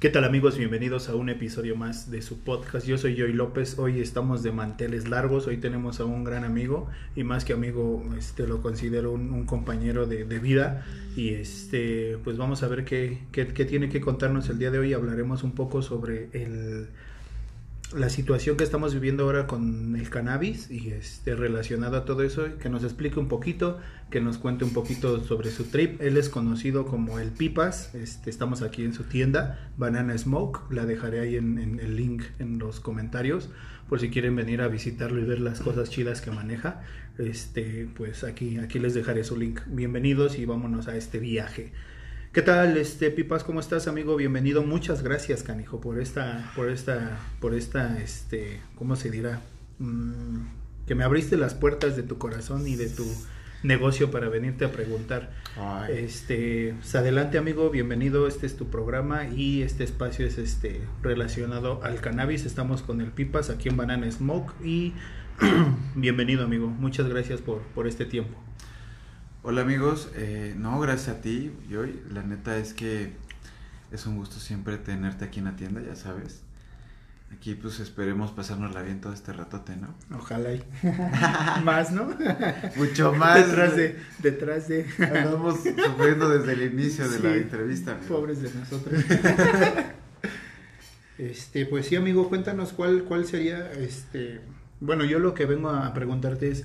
¿Qué tal amigos? Bienvenidos a un episodio más de su podcast. Yo soy Joy López. Hoy estamos de manteles largos. Hoy tenemos a un gran amigo y más que amigo, este lo considero un, compañero de, vida. Y este, pues vamos a ver qué, qué tiene que contarnos el día de hoy. Hablaremos un poco sobre el la situación que estamos viviendo ahora con el cannabis y este relacionado a todo eso, que nos explique un poquito, que nos cuente un poquito sobre su trip. Él es conocido como el Pipas, este, estamos aquí en su tienda, Banana Smoke, la dejaré ahí en, en, el link en los comentarios por si quieren venir a visitarlo y ver las cosas chidas que maneja. Este, pues aquí, aquí les dejaré su link. Bienvenidos y vámonos a este viaje. ¿Qué tal, este Pipas? ¿Cómo estás, amigo? Bienvenido. Muchas gracias, canijo, por esta, por esta, por esta, este, ¿cómo se dirá? Mm, que me abriste las puertas de tu corazón y de tu negocio para venirte a preguntar. Ay. Este, pues adelante, amigo. Bienvenido. Este es tu programa y este espacio es este relacionado al cannabis. Estamos con el Pipas aquí en Banana Smoke y bienvenido, amigo. Muchas gracias por, por este tiempo. Hola amigos, eh, no, gracias a ti, yo, la neta es que es un gusto siempre tenerte aquí en la tienda, ya sabes. Aquí pues esperemos pasárnosla bien todo este ratote, ¿no? Ojalá y más, ¿no? Mucho más. Detrás de, detrás de. Andamos sufriendo desde el inicio de sí, la entrevista. Amigo. Pobres de nosotros. este, pues sí, amigo, cuéntanos cuál, cuál sería, este, bueno, yo lo que vengo a preguntarte es,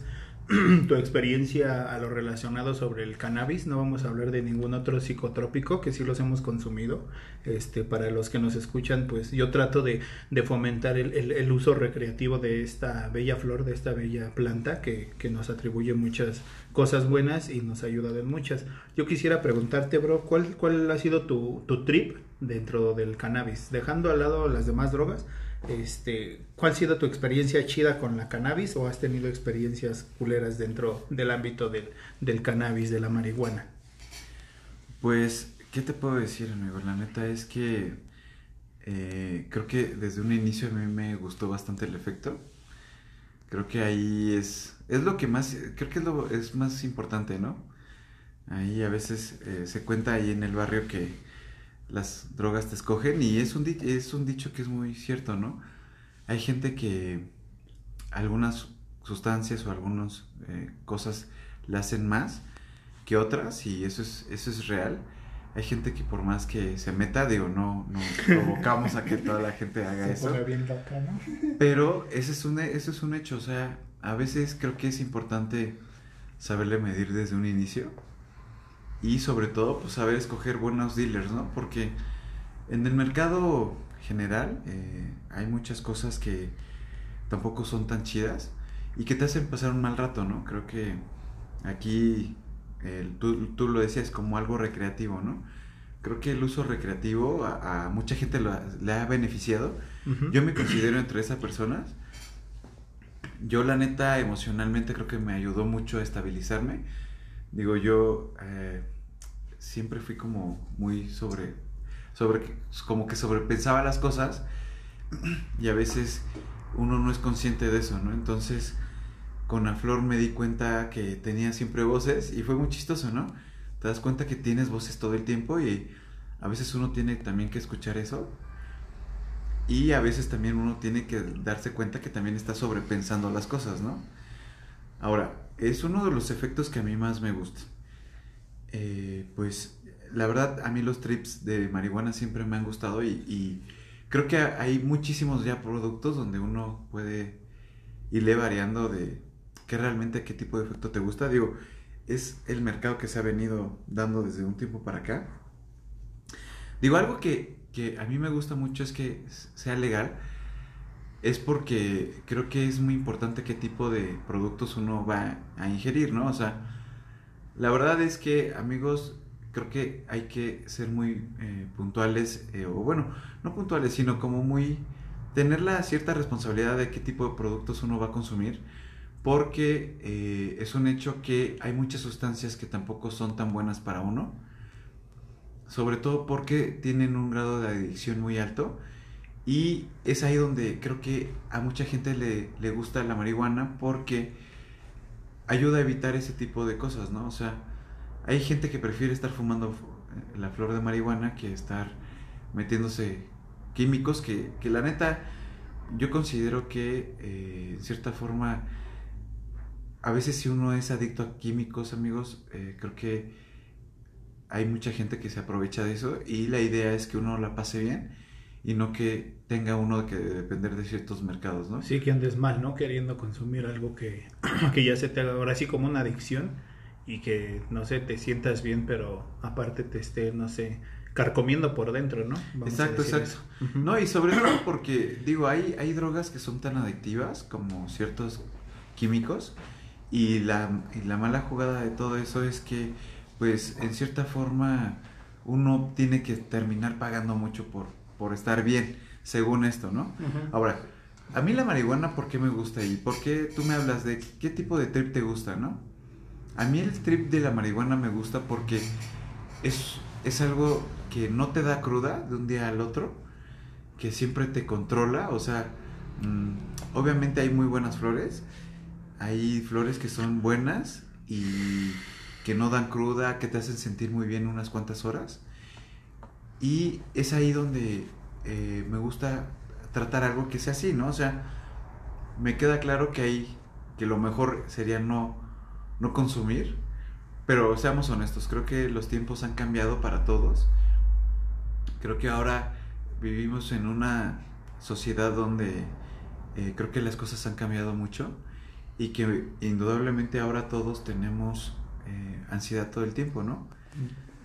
tu experiencia a lo relacionado sobre el cannabis. No vamos a hablar de ningún otro psicotrópico que sí los hemos consumido. Este, para los que nos escuchan, pues yo trato de, de fomentar el, el, uso recreativo de esta bella flor, de esta bella planta que, que, nos atribuye muchas cosas buenas y nos ayuda en muchas. Yo quisiera preguntarte, bro, ¿cuál, cuál ha sido tu, tu trip dentro del cannabis? Dejando al lado las demás drogas, este, ¿cuál ha sido tu experiencia chida con la cannabis o has tenido experiencias culeras dentro del ámbito del, del cannabis, de la marihuana? Pues, ¿qué te puedo decir, amigo? La neta es que eh, creo que desde un inicio a mí me gustó bastante el efecto. Creo que ahí es, es lo que más, creo que es lo es más importante, ¿no? Ahí a veces eh, se cuenta ahí en el barrio que las drogas te escogen y es un, es un dicho que es muy cierto, ¿no? Hay gente que algunas sustancias o algunas eh, cosas le hacen más que otras y eso es, eso es real. Hay gente que por más que se meta, digo, no, no provocamos a que toda la gente haga se eso. Bien loca, ¿no? Pero ese es un, eso es un hecho, o sea, a veces creo que es importante saberle medir desde un inicio y sobre todo pues saber escoger buenos dealers, ¿no? Porque en el mercado general eh, hay muchas cosas que tampoco son tan chidas y que te hacen pasar un mal rato, ¿no? Creo que aquí tú, tú, lo decías como algo recreativo, ¿no? Creo que el uso recreativo a, a mucha gente lo, le ha beneficiado. Uh -huh. Yo me considero entre esas personas. Yo la neta emocionalmente creo que me ayudó mucho a estabilizarme. Digo, yo eh, siempre fui como muy sobre, sobre, como que sobrepensaba las cosas y a veces uno no es consciente de eso, ¿no? Entonces, con la flor me di cuenta que tenía siempre voces y fue muy chistoso, ¿no? Te das cuenta que tienes voces todo el tiempo y a veces uno tiene también que escuchar eso y a veces también uno tiene que darse cuenta que también está sobrepensando las cosas, ¿no? Ahora, es uno de los efectos que a mí más me gusta. Eh, pues la verdad a mí los trips de marihuana siempre me han gustado y, y, creo que hay muchísimos ya productos donde uno puede irle variando de qué realmente qué tipo de efecto te gusta. Digo, es el mercado que se ha venido dando desde un tiempo para acá. Digo, algo que, que a mí me gusta mucho es que sea legal. Es porque creo que es muy importante qué tipo de productos uno va a ingerir, ¿no? O sea, la verdad es que, amigos, creo que hay que ser muy eh, puntuales, eh, o bueno, no puntuales, sino como muy tener la cierta responsabilidad de qué tipo de productos uno va a consumir, porque eh, es un hecho que hay muchas sustancias que tampoco son tan buenas para uno, sobre todo porque tienen un grado de adicción muy alto, y es ahí donde creo que a mucha gente le, le gusta la marihuana, porque ayuda a evitar ese tipo de cosas, ¿no? O sea, hay gente que prefiere estar fumando la flor de marihuana que estar metiéndose químicos que, que la neta yo considero que eh, en cierta forma a veces si uno es adicto a químicos amigos eh, creo que hay mucha gente que se aprovecha de eso y la idea es que uno la pase bien y no que tenga uno que depender de ciertos mercados, ¿no? Sí, que andes mal, ¿no? Queriendo consumir algo que, que ya se te haga ahora así como una adicción y que, no sé, te sientas bien, pero aparte te esté, no sé, carcomiendo por dentro, ¿no? exacto, exacto. No, y sobre todo porque, digo, hay, hay drogas que son tan adictivas como ciertos químicos y la, y la mala jugada de todo eso es que, pues, en cierta forma, uno tiene que terminar pagando mucho por, por estar bien, según esto, ¿no? Ahora, a mí la marihuana, ¿por qué me gusta? ¿Y por qué tú me hablas de qué tipo de trip te gusta, no? A mí el trip de la marihuana me gusta porque es, es algo que no te da cruda de un día al otro, que siempre te controla, o sea, mm, obviamente hay muy buenas flores, hay flores que son buenas y que no dan cruda, que te hacen sentir muy bien unas cuantas horas. Y es ahí donde eh, me gusta tratar algo que sea así, ¿no? O sea, me queda claro que hay, que lo mejor sería no, no consumir, pero seamos honestos, creo que los tiempos han cambiado para todos. Creo que ahora vivimos en una sociedad donde eh, creo que las cosas han cambiado mucho y que indudablemente ahora todos tenemos eh, ansiedad todo el tiempo, ¿no?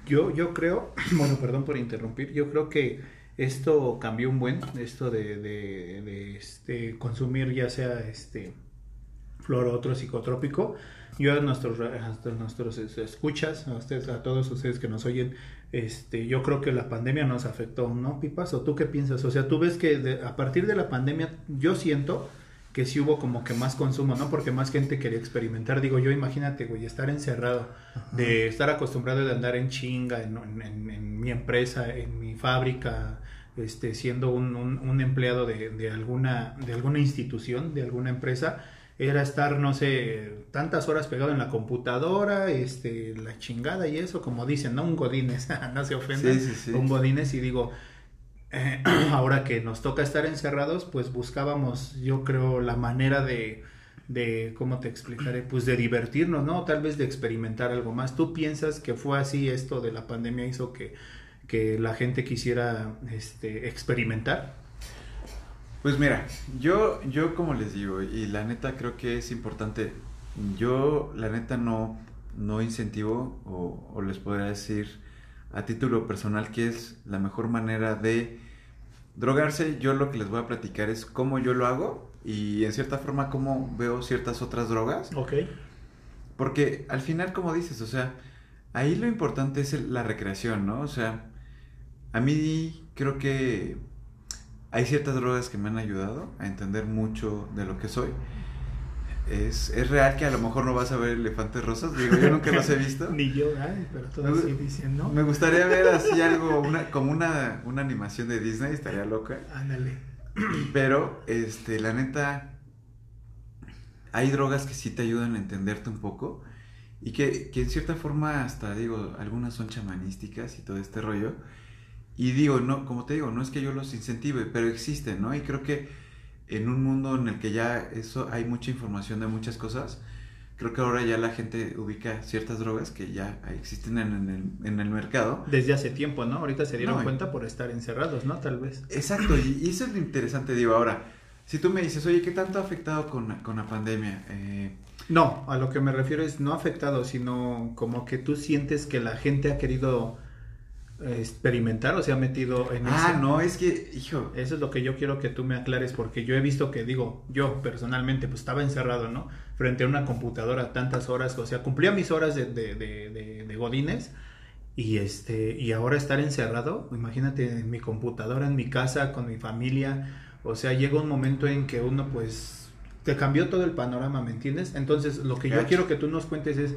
Yo, yo creo, bueno, perdón por interrumpir, yo creo que esto cambió un buen, esto de, de, este, consumir ya sea este flor o otro psicotrópico. Yo a nuestros, a nuestros escuchas, a ustedes, a todos ustedes que nos oyen, este, yo creo que la pandemia nos afectó, ¿no, Pipas? ¿O tú qué piensas? O sea, tú ves que a partir de la pandemia, yo siento que sí hubo como que más consumo, ¿no? Porque más gente quería experimentar. Digo, yo imagínate, güey, estar encerrado, de estar acostumbrado de andar en chinga, en, mi empresa, en mi fábrica, este, siendo un, un, empleado de, de, alguna, de alguna institución, de alguna empresa, era estar, no sé, tantas horas pegado en la computadora, este, la chingada y eso, como dicen, ¿no? Un godines, no se ofendan, un godines y digo, ahora que nos toca estar encerrados, pues buscábamos, yo creo, la manera de, de, ¿cómo te explicaré? Pues de divertirnos, ¿no? Tal vez de experimentar algo más. ¿Tú piensas que fue así esto de la pandemia hizo que, que la gente quisiera este, experimentar? Pues mira, yo, yo como les digo, y la neta creo que es importante, yo la neta no, no incentivo o les podría decir a título personal que es la mejor manera de drogarse. Yo lo que les voy a platicar es cómo yo lo hago y en cierta forma cómo veo ciertas otras drogas. Ok. Porque al final, como dices, o sea, ahí lo importante es la recreación, ¿no? O sea, a mí creo que hay ciertas drogas que me han ayudado a entender mucho de lo que soy es, es real que a lo mejor no vas a ver elefantes rosas. Digo, yo nunca los he visto. Ni yo, pero todos sí dicen, ¿no? Me gustaría ver así algo, una, como una, una animación de Disney, estaría loca. Ándale. Pero, este, la neta, hay drogas que sí te ayudan a entenderte un poco y que, que en cierta forma hasta, digo, algunas son chamanísticas y todo este rollo. Y digo, no, como te digo, no es que yo los incentive, pero existen, ¿no? Y creo que en un mundo en el que ya eso hay mucha información de muchas cosas, creo que ahora ya la gente ubica ciertas drogas que ya existen en, el, mercado. Desde hace tiempo, ¿no? Ahorita se dieron cuenta por estar encerrados, ¿no? Tal vez. Exacto, y, eso es lo interesante, digo, ahora, si tú me dices, oye, ¿qué tanto ha afectado con, con la pandemia? Eh, no, a lo que me refiero es no afectado, sino como que tú sientes que la gente ha querido experimentar o se ha metido en ah, no, es que, hijo. Eso es lo que yo quiero que tú me aclares, porque yo he visto que, digo, yo personalmente, pues estaba encerrado, ¿no? Frente a una computadora tantas horas, o sea, cumplía mis horas de, de, de, de godines. Y, este, y ahora estar encerrado, imagínate en mi computadora, en mi casa, con mi familia. O sea, llega un momento en que uno, pues, te cambió todo el panorama, ¿me entiendes? Entonces, lo que yo quiero que tú nos cuentes es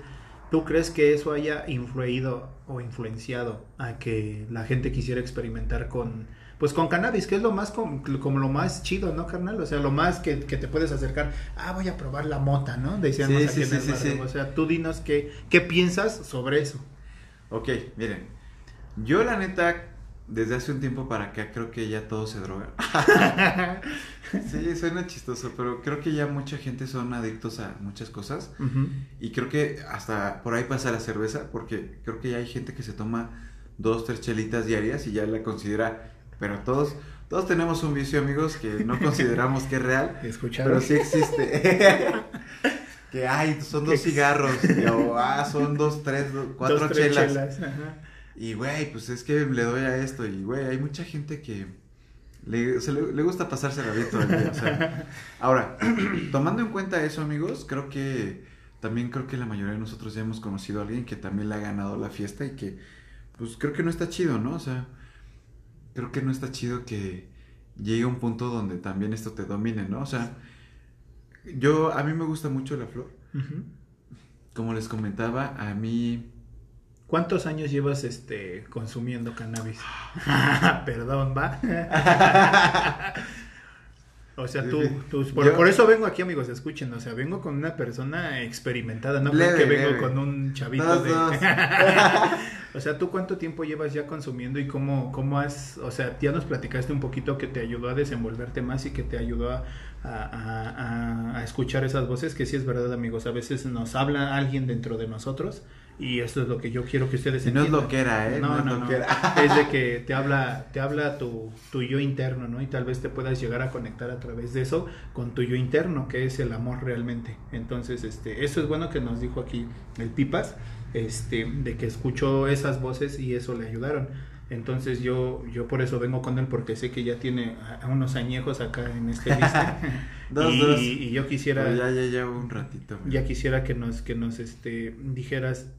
¿Tú crees que eso haya influido o influenciado a que la gente quisiera experimentar con, pues con cannabis, que es lo más como, lo más chido, ¿no, carnal? O sea, lo más que, te puedes acercar, ah, voy a probar la mota, ¿no? Decíamos aquí en el O sea, tú dinos qué, qué piensas sobre eso. Ok, miren, yo la neta desde hace un tiempo para acá creo que ya todos se drogan. sí, suena chistoso, pero creo que ya mucha gente son adictos a muchas cosas. Y creo que hasta por ahí pasa la cerveza, porque creo que ya hay gente que se toma dos, tres chelitas diarias y ya la considera, pero todos... Todos tenemos un vicio, amigos, que no consideramos que es real, pero sí existe. que ay, son dos cigarros, o ah, son dos, tres, cuatro chelas. Y güey, pues es que le doy a esto. Y güey, hay mucha gente que le, le, gusta pasarse la vida todo el día. O sea. Ahora, tomando en cuenta eso, amigos, creo que también creo que la mayoría de nosotros ya hemos conocido a alguien que también le ha ganado la fiesta y que, pues creo que no está chido, ¿no? O sea, creo que no está chido que llegue a un punto donde también esto te domine, ¿no? O sea, yo, a mí me gusta mucho la flor. Como les comentaba, a mí ¿Cuántos años llevas este consumiendo cannabis? Perdón, va. o sea, tú, tú por, eso vengo aquí, amigos, escuchen, o sea, vengo con una persona experimentada, no creo que vengo con un chavito de O sea, ¿tú cuánto tiempo llevas ya consumiendo y cómo cómo has, o sea, ya nos platicaste un poquito que te ayudó a desenvolverte más y que te ayudó a, a, a escuchar esas voces que sí es verdad, amigos, a veces nos habla alguien dentro de nosotros y esto es lo que yo quiero que ustedes entiendan. no es lo que era, ¿eh? No, no, no. es, de que te habla, te habla tu, tu yo interno, ¿no? Y tal vez te puedas llegar a conectar a través de eso con tu yo interno, que es el amor realmente. Entonces, este, eso es bueno que nos dijo aquí el Pipas, este, de que escuchó esas voces y eso le ayudaron. Entonces yo, yo por eso vengo con él porque sé que ya tiene unos añejos acá en este lista. dos, y, dos. y yo quisiera. ya, ya llevo un ratito. Ya quisiera que nos, que nos este, dijeras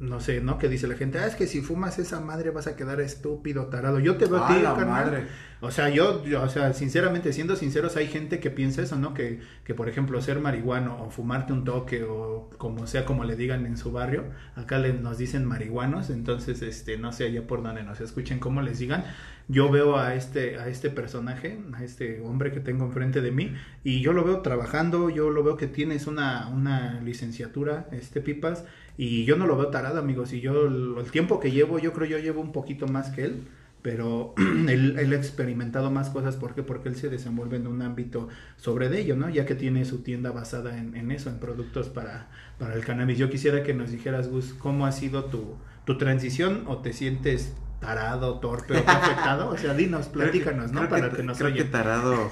no sé, ¿no? Que dice la gente, ah, es que si fumas esa madre vas a quedar estúpido, tarado. Yo te veo a ti, Madre. O sea, yo, o sea, sinceramente, siendo sinceros, hay gente que piensa eso, ¿no? Que, que, por ejemplo, ser marihuano o fumarte un toque o como sea, como le digan en su barrio, acá le, nos dicen marihuanos, entonces, este, no sé, allá por donde nos escuchen cómo les digan, yo veo a este, a este personaje, a este hombre que tengo enfrente de mí, y yo lo veo trabajando, yo lo veo que tienes una, una licenciatura, este Pipas, y yo no lo veo tarado, amigos. Y yo, el, tiempo que llevo, yo creo yo llevo un poquito más que él. Pero él, él, ha experimentado más cosas. ¿Por qué? Porque él se desenvuelve en un ámbito sobre de ello, ¿no? Ya que tiene su tienda basada en, en eso, en productos para, para el cannabis. Yo quisiera que nos dijeras, Gus, ¿cómo ha sido tu, tu transición o te sientes tarado, torpe o afectado? O sea, dinos, platícanos, ¿no? Para que, nos Creo que tarado,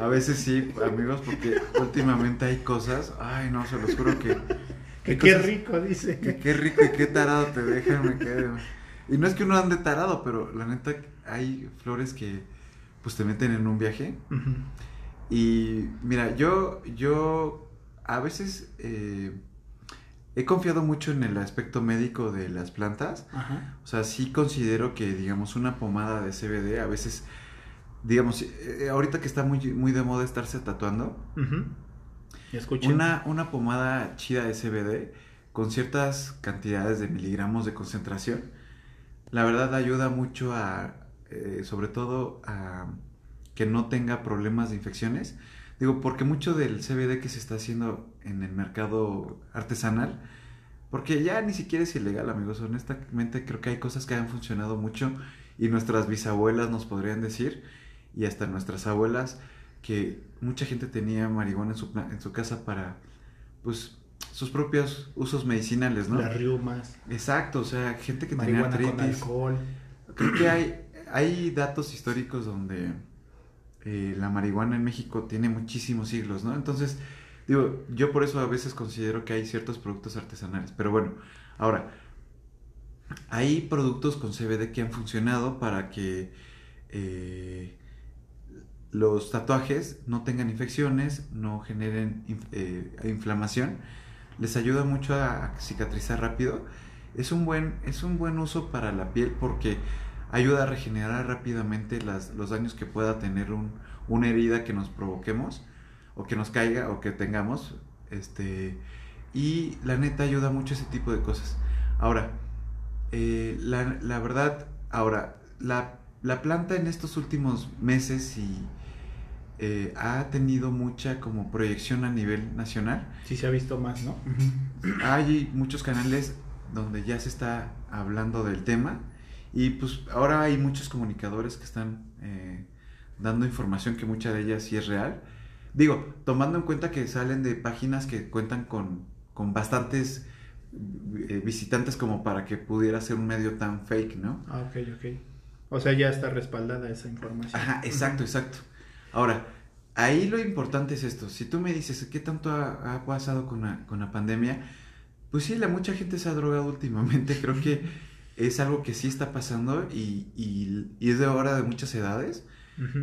a veces sí, amigos, porque últimamente hay cosas, ay, no, se los juro que que qué rico, dice. Que qué rico y qué tarado te dejan, me quedo. Y no es que uno ande tarado, pero la neta hay flores que pues te meten en un viaje. Y mira, yo, yo a veces eh, he confiado mucho en el aspecto médico de las plantas. O sea, sí considero que, digamos, una pomada de CBD a veces, digamos, eh, ahorita que está muy, muy de moda estarse tatuando. Una, una pomada chida de CBD con ciertas cantidades de miligramos de concentración, la verdad ayuda mucho a, eh, sobre todo a que no tenga problemas de infecciones. Digo, porque mucho del CBD que se está haciendo en el mercado artesanal, porque ya ni siquiera es ilegal, amigos, honestamente creo que hay cosas que han funcionado mucho y nuestras bisabuelas nos podrían decir, y hasta nuestras abuelas, que mucha gente tenía marihuana en su, en su casa para, pues, sus propios usos medicinales, ¿no? Las riumas. Exacto, o sea, gente que tenía artritis. alcohol. Creo que hay, hay datos históricos donde eh, la marihuana en México tiene muchísimos siglos, ¿no? Entonces, digo, yo por eso a veces considero que hay ciertos productos artesanales. Pero bueno, ahora, hay productos con CBD que han funcionado para que eh, los tatuajes no tengan infecciones, no generen eh, inflamación, les ayuda mucho a, cicatrizar rápido. Es un, buen, es un buen uso para la piel porque ayuda a regenerar rápidamente las, los daños que pueda tener un, una herida que nos provoquemos o que nos caiga o que tengamos. Este, y la neta ayuda mucho ese tipo de cosas. Ahora, eh, la, la, verdad, ahora, la, la planta en estos últimos meses y eh, ha tenido mucha como proyección a nivel nacional. Sí se ha visto más, ¿no? Hay muchos canales donde ya se está hablando del tema Y pues ahora hay muchos comunicadores que están eh, dando información que mucha de ellas sí es real. Digo, tomando en cuenta que salen de páginas que cuentan con, con bastantes eh, visitantes como para que pudiera ser un medio tan fake, ¿no? Ah, ok, ok. O sea, ya está respaldada esa información. Ajá, exacto, exacto. Ahora, ahí lo importante es esto. Si tú me dices, ¿qué tanto ha, ha pasado con la, con la pandemia? Pues sí, la mucha gente se ha drogado últimamente. Creo que es algo que sí está pasando y, y, y es de ahora de muchas edades.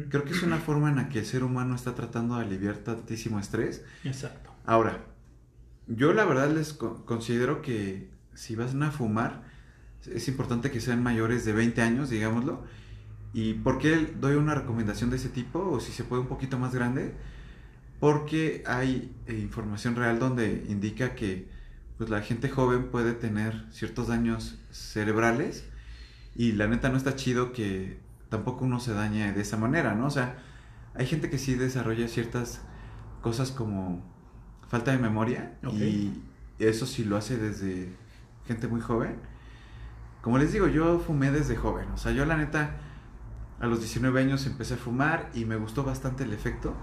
Creo que es una forma en la que el ser humano está tratando de aliviar tantísimo estrés. Exacto. Ahora, yo la verdad les co- considero que si vas a fumar, es importante que sean mayores de 20 años, digámoslo. ¿Y por qué doy una recomendación de ese tipo? O si se puede un poquito más grande. Porque hay eh, información real donde indica que pues, la gente joven puede tener ciertos daños cerebrales. Y la neta no está chido que tampoco uno se dañe de esa manera, ¿no? O sea, hay gente que sí desarrolla ciertas cosas como falta de memoria y eso sí lo hace desde gente muy joven. Como les digo, yo fumé desde joven, o sea, yo la neta a los 19 años empecé a fumar y me gustó bastante el efecto.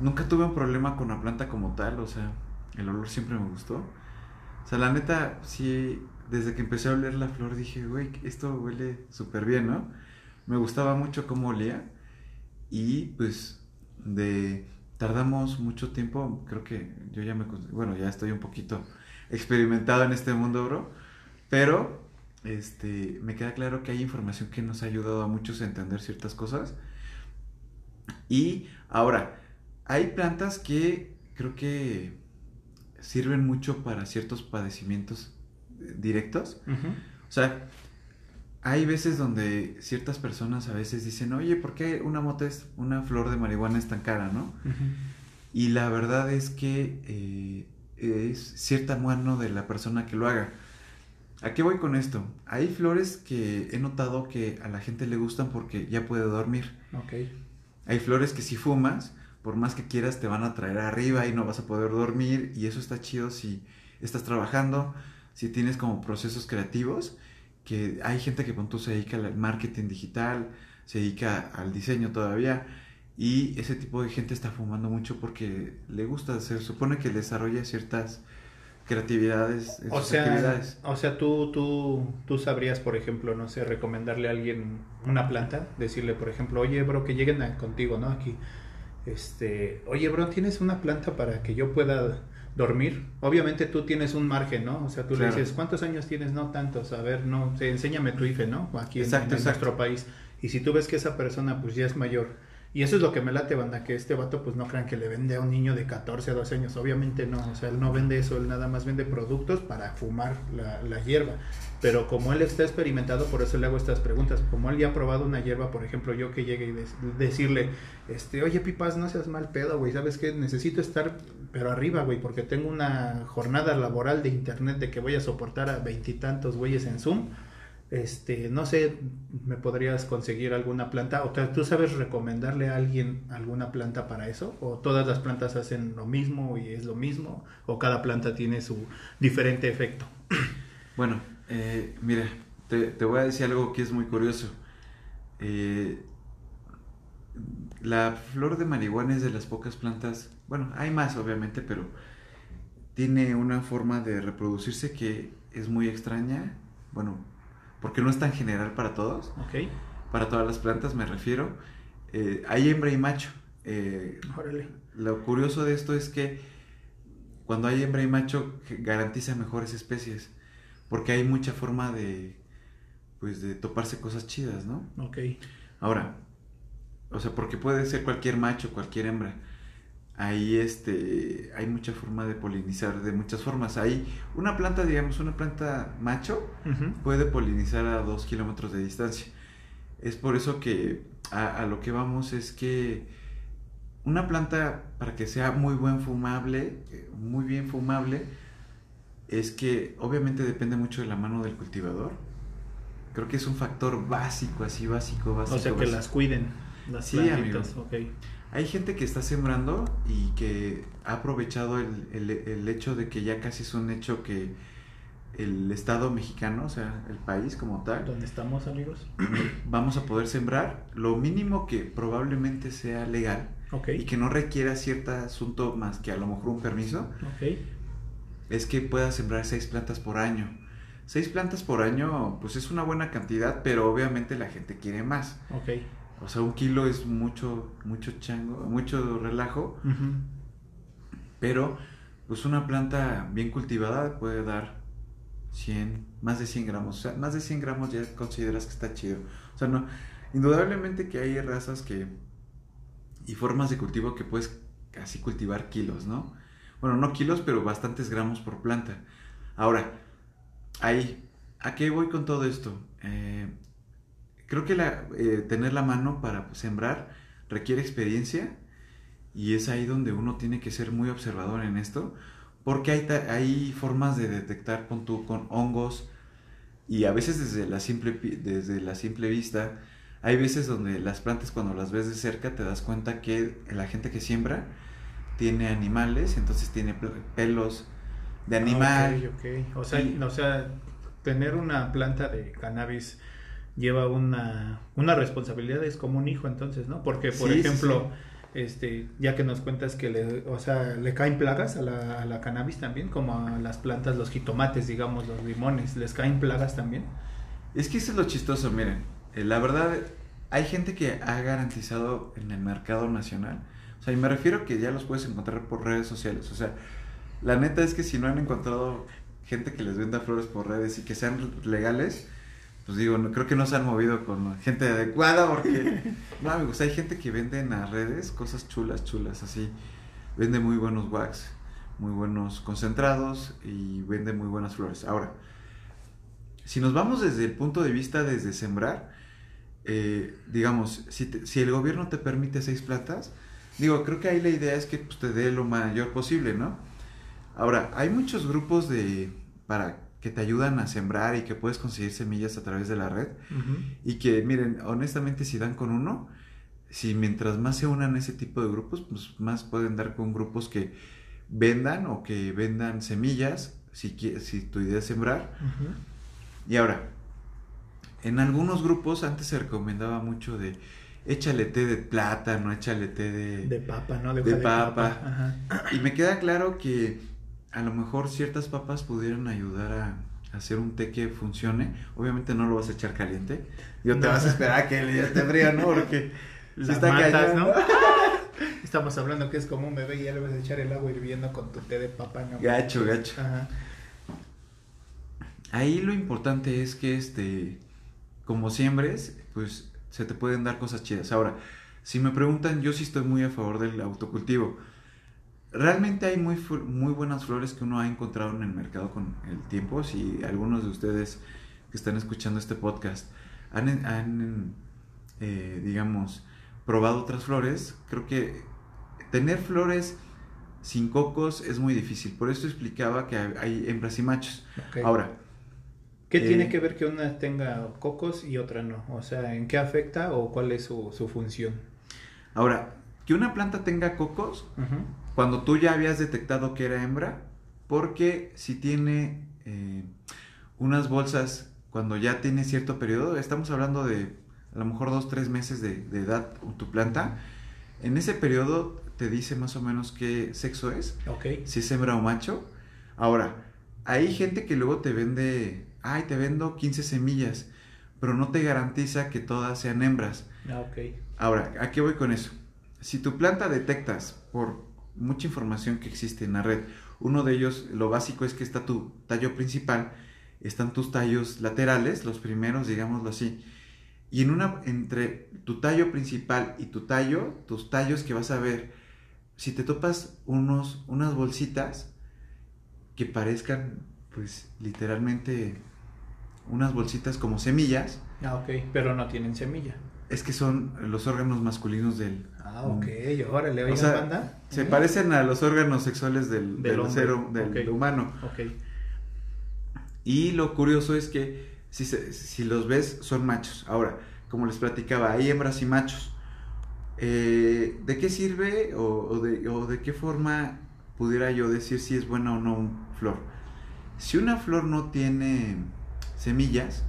Nunca tuve un problema con la planta como tal, o sea, el olor siempre me gustó. O sea, la neta, sí, desde que empecé a oler la flor dije, güey, esto huele súper bien, ¿no? Me gustaba mucho cómo olía y pues de tardamos mucho tiempo, creo que yo ya me, bueno, ya estoy un poquito experimentado en este mundo, bro, pero este, me queda claro que hay información que nos ha ayudado a muchos a entender ciertas cosas. Y ahora, hay plantas que creo que sirven mucho para ciertos padecimientos eh, directos. O sea, hay veces donde ciertas personas a veces dicen, oye, ¿por qué una mota es, una flor de marihuana es tan cara, no? Y la verdad es que eh, es cierta mano de la persona que lo haga. ¿A qué voy con esto? Hay flores que he notado que a la gente le gustan porque ya puede dormir. Ok. Hay flores que si fumas, por más que quieras, te van a traer arriba y no vas a poder dormir. Y eso está chido si estás trabajando, si tienes como procesos creativos. Que hay gente que punto se dedica al marketing digital, se dedica al diseño todavía. Y ese tipo de gente está fumando mucho porque le gusta. Se supone que desarrolla ciertas creatividades en O sus sea, actividades. o sea tú, tú, tú sabrías, por ejemplo, no sé, recomendarle a alguien una planta, decirle, por ejemplo, oye, bro, que lleguen a- contigo, ¿no? Aquí, este, oye, bro, ¿tienes una planta para que yo pueda dormir? Obviamente tú tienes un margen, ¿no? O sea, tú Claro. le dices, ¿cuántos años tienes? No tantos, a ver, no, sé, enséñame tu IFE, ¿no? Aquí en- Exacto, en, exacto. nuestro país. Y si tú ves que esa persona, pues ya es mayor, y eso es lo que me late, banda, que este vato, pues no crean que le vende a un niño de 14 a 12 años. Obviamente no, o sea, él no vende eso, él nada más vende productos para fumar la, hierba. Pero como él está experimentado, por eso le hago estas preguntas. Como él ya ha probado una hierba, por ejemplo, yo que llegue y decirle, este, oye, Pipas, no seas mal pedo, güey, ¿sabes qué? Necesito estar, pero arriba, güey, porque tengo una jornada laboral de internet de que voy a soportar a veintitantos güeyes en Zoom. Este, no sé, ¿me podrías conseguir alguna planta? O sea, ¿tú sabes recomendarle a alguien alguna planta para eso? ¿O todas las plantas hacen lo mismo y es lo mismo? ¿O cada planta tiene su diferente efecto? Bueno, eh, mira, te, voy a decir algo que es muy curioso. Eh, la flor de marihuana es de las pocas plantas, bueno, hay más obviamente, pero tiene una forma de reproducirse que es muy extraña, bueno, porque no es tan general para todos, ¿Ok? para todas las plantas me refiero. Eh, hay hembra y macho. Eh, Órale. lo curioso de esto es que cuando hay hembra y macho garantiza mejores especies, porque hay mucha forma de pues de toparse cosas chidas, ¿no? Ok. Ahora, o sea, porque puede ser cualquier macho, cualquier hembra. Ahí este hay mucha forma de polinizar de muchas formas. Hay una planta, digamos, una planta macho puede polinizar a dos kilómetros de distancia. Es por eso que a, a lo que vamos es que una planta para que sea muy buen fumable, eh, muy bien fumable, es que obviamente depende mucho de la mano del cultivador. Creo que es un factor básico, así básico, básico. O sea, que básico. las cuiden, las Sí, plantitas. Ok. Hay gente que está sembrando y que ha aprovechado el, el- el hecho de que ya casi es un hecho que el estado mexicano, o sea, el país como tal. ¿Dónde estamos, amigos? Vamos a poder sembrar lo mínimo que probablemente sea legal y que no requiera cierto asunto más que a lo mejor un permiso, es que pueda sembrar seis plantas por año. Seis plantas por año, pues es una buena cantidad, pero obviamente la gente quiere más. O sea, un kilo es mucho, mucho chango, mucho relajo, pero pues una planta bien cultivada puede dar 100, más de 100 gramos. O sea, más de 100 gramos ya consideras que está chido. O sea, no, indudablemente que hay razas que y formas de cultivo que puedes casi cultivar kilos, ¿no? Bueno, no kilos, pero bastantes gramos por planta. Ahora, ahí, ¿a qué voy con todo esto? Eh, creo que la, eh, tener la mano para sembrar requiere experiencia y es ahí donde uno tiene que ser muy observador en esto, porque hay, hay formas de detectar con, tu, con hongos y a veces desde la, simple, desde la simple vista, hay veces donde las plantas cuando las ves de cerca te das cuenta que la gente que siembra tiene animales, entonces tiene pelos de animal. Ok, ok. O sea, Y- o sea, tener una planta de cannabis lleva una, una responsabilidad, es como un hijo entonces, ¿no? Porque, por Sí, sí, ejemplo, este, ya que nos cuentas que le, o sea, le caen plagas a la, a la cannabis también, como a las plantas, los jitomates, digamos, los limones, ¿les caen plagas también? Es que eso es lo chistoso, miren. eh, la verdad, hay gente que ha garantizado en el mercado nacional. O sea, y me refiero que ya los puedes encontrar por redes sociales. O sea, la neta es que si no han encontrado gente que les venda flores por redes y que sean legales, pues digo, no, creo que no se han movido con gente adecuada porque, no amigos, hay gente que vende en las redes cosas chulas, chulas, así. Vende muy buenos wax, muy buenos concentrados y vende muy buenas flores. Ahora, si nos vamos desde el punto de vista desde sembrar, eh, digamos, si, te- si el gobierno te permite seis plantas, digo, creo que ahí la idea es que pues, te dé lo mayor posible, ¿no? Ahora, hay muchos grupos de para que te ayudan a sembrar y que puedes conseguir semillas a través de la red y que miren, honestamente si dan con uno, si mientras más se unan ese tipo de grupos, pues más pueden dar con grupos que vendan o que vendan semillas, si, si tu idea es sembrar. Y ahora, en algunos grupos antes se recomendaba mucho de échale té de plátano, échale té de... De papa, ¿no? De, De papa. Ajá. Y me queda claro que a lo mejor ciertas papas pudieran ayudar a hacer un té que funcione. Obviamente no lo vas a echar caliente. Yo te No. vas a esperar a que le esté frío, ¿no? Porque si está matas. ¿no? Estamos hablando que es como un bebé y ya le vas a echar el agua hirviendo con tu té de papa, ¿no? Gacho, gacho. Ajá. Ahí lo importante es que este, como siembres, pues se te pueden dar cosas chidas. Ahora, si me preguntan, yo sí estoy muy a favor del autocultivo. Realmente hay muy, muy buenas flores que uno ha encontrado en el mercado con el tiempo. Si algunos de ustedes que están escuchando este podcast han, han, eh, digamos, probado otras flores, creo que tener flores sin cocos es muy difícil. Por eso explicaba que hay hembras y machos. Ahora, ¿Qué eh, tiene que ver que una tenga cocos y otra no? O sea, ¿en qué afecta o cuál es su, su función? Ahora, que una planta tenga cocos. Cuando tú ya habías detectado que era hembra, porque si tiene eh, unas bolsas, cuando ya tiene cierto periodo, estamos hablando de a lo mejor dos, tres meses de, de edad tu planta, en ese periodo te dice más o menos qué sexo es, si es hembra o macho. Ahora, hay gente que luego te vende, ay, te vendo 15 semillas, pero no te garantiza que todas sean hembras. Ah, ok. Ahora, ¿a qué voy con eso? Si tu planta detectas por mucha información que existe en la red, uno de ellos, lo básico es que está tu tallo principal, están tus tallos laterales, los primeros, digámoslo así, y en una, entre tu tallo principal y tu tallo, tus tallos que vas a ver, si te topas unos, unas bolsitas que parezcan, pues, literalmente unas bolsitas como semillas, Ah, ok. Pero no tienen semilla. Es que son los órganos masculinos del, Ah, ok. Órale, oigan, O sea, banda. Se parecen a los órganos sexuales del, Del del hombre, ser hu- del ok. humano. Ok. Y lo curioso es que si, se- si los ves, son machos. Ahora, como les platicaba, hay hembras y machos. Eh, ¿De qué sirve o, o de, o de qué forma pudiera yo decir si es buena o no un flor? Si una flor no tiene semillas,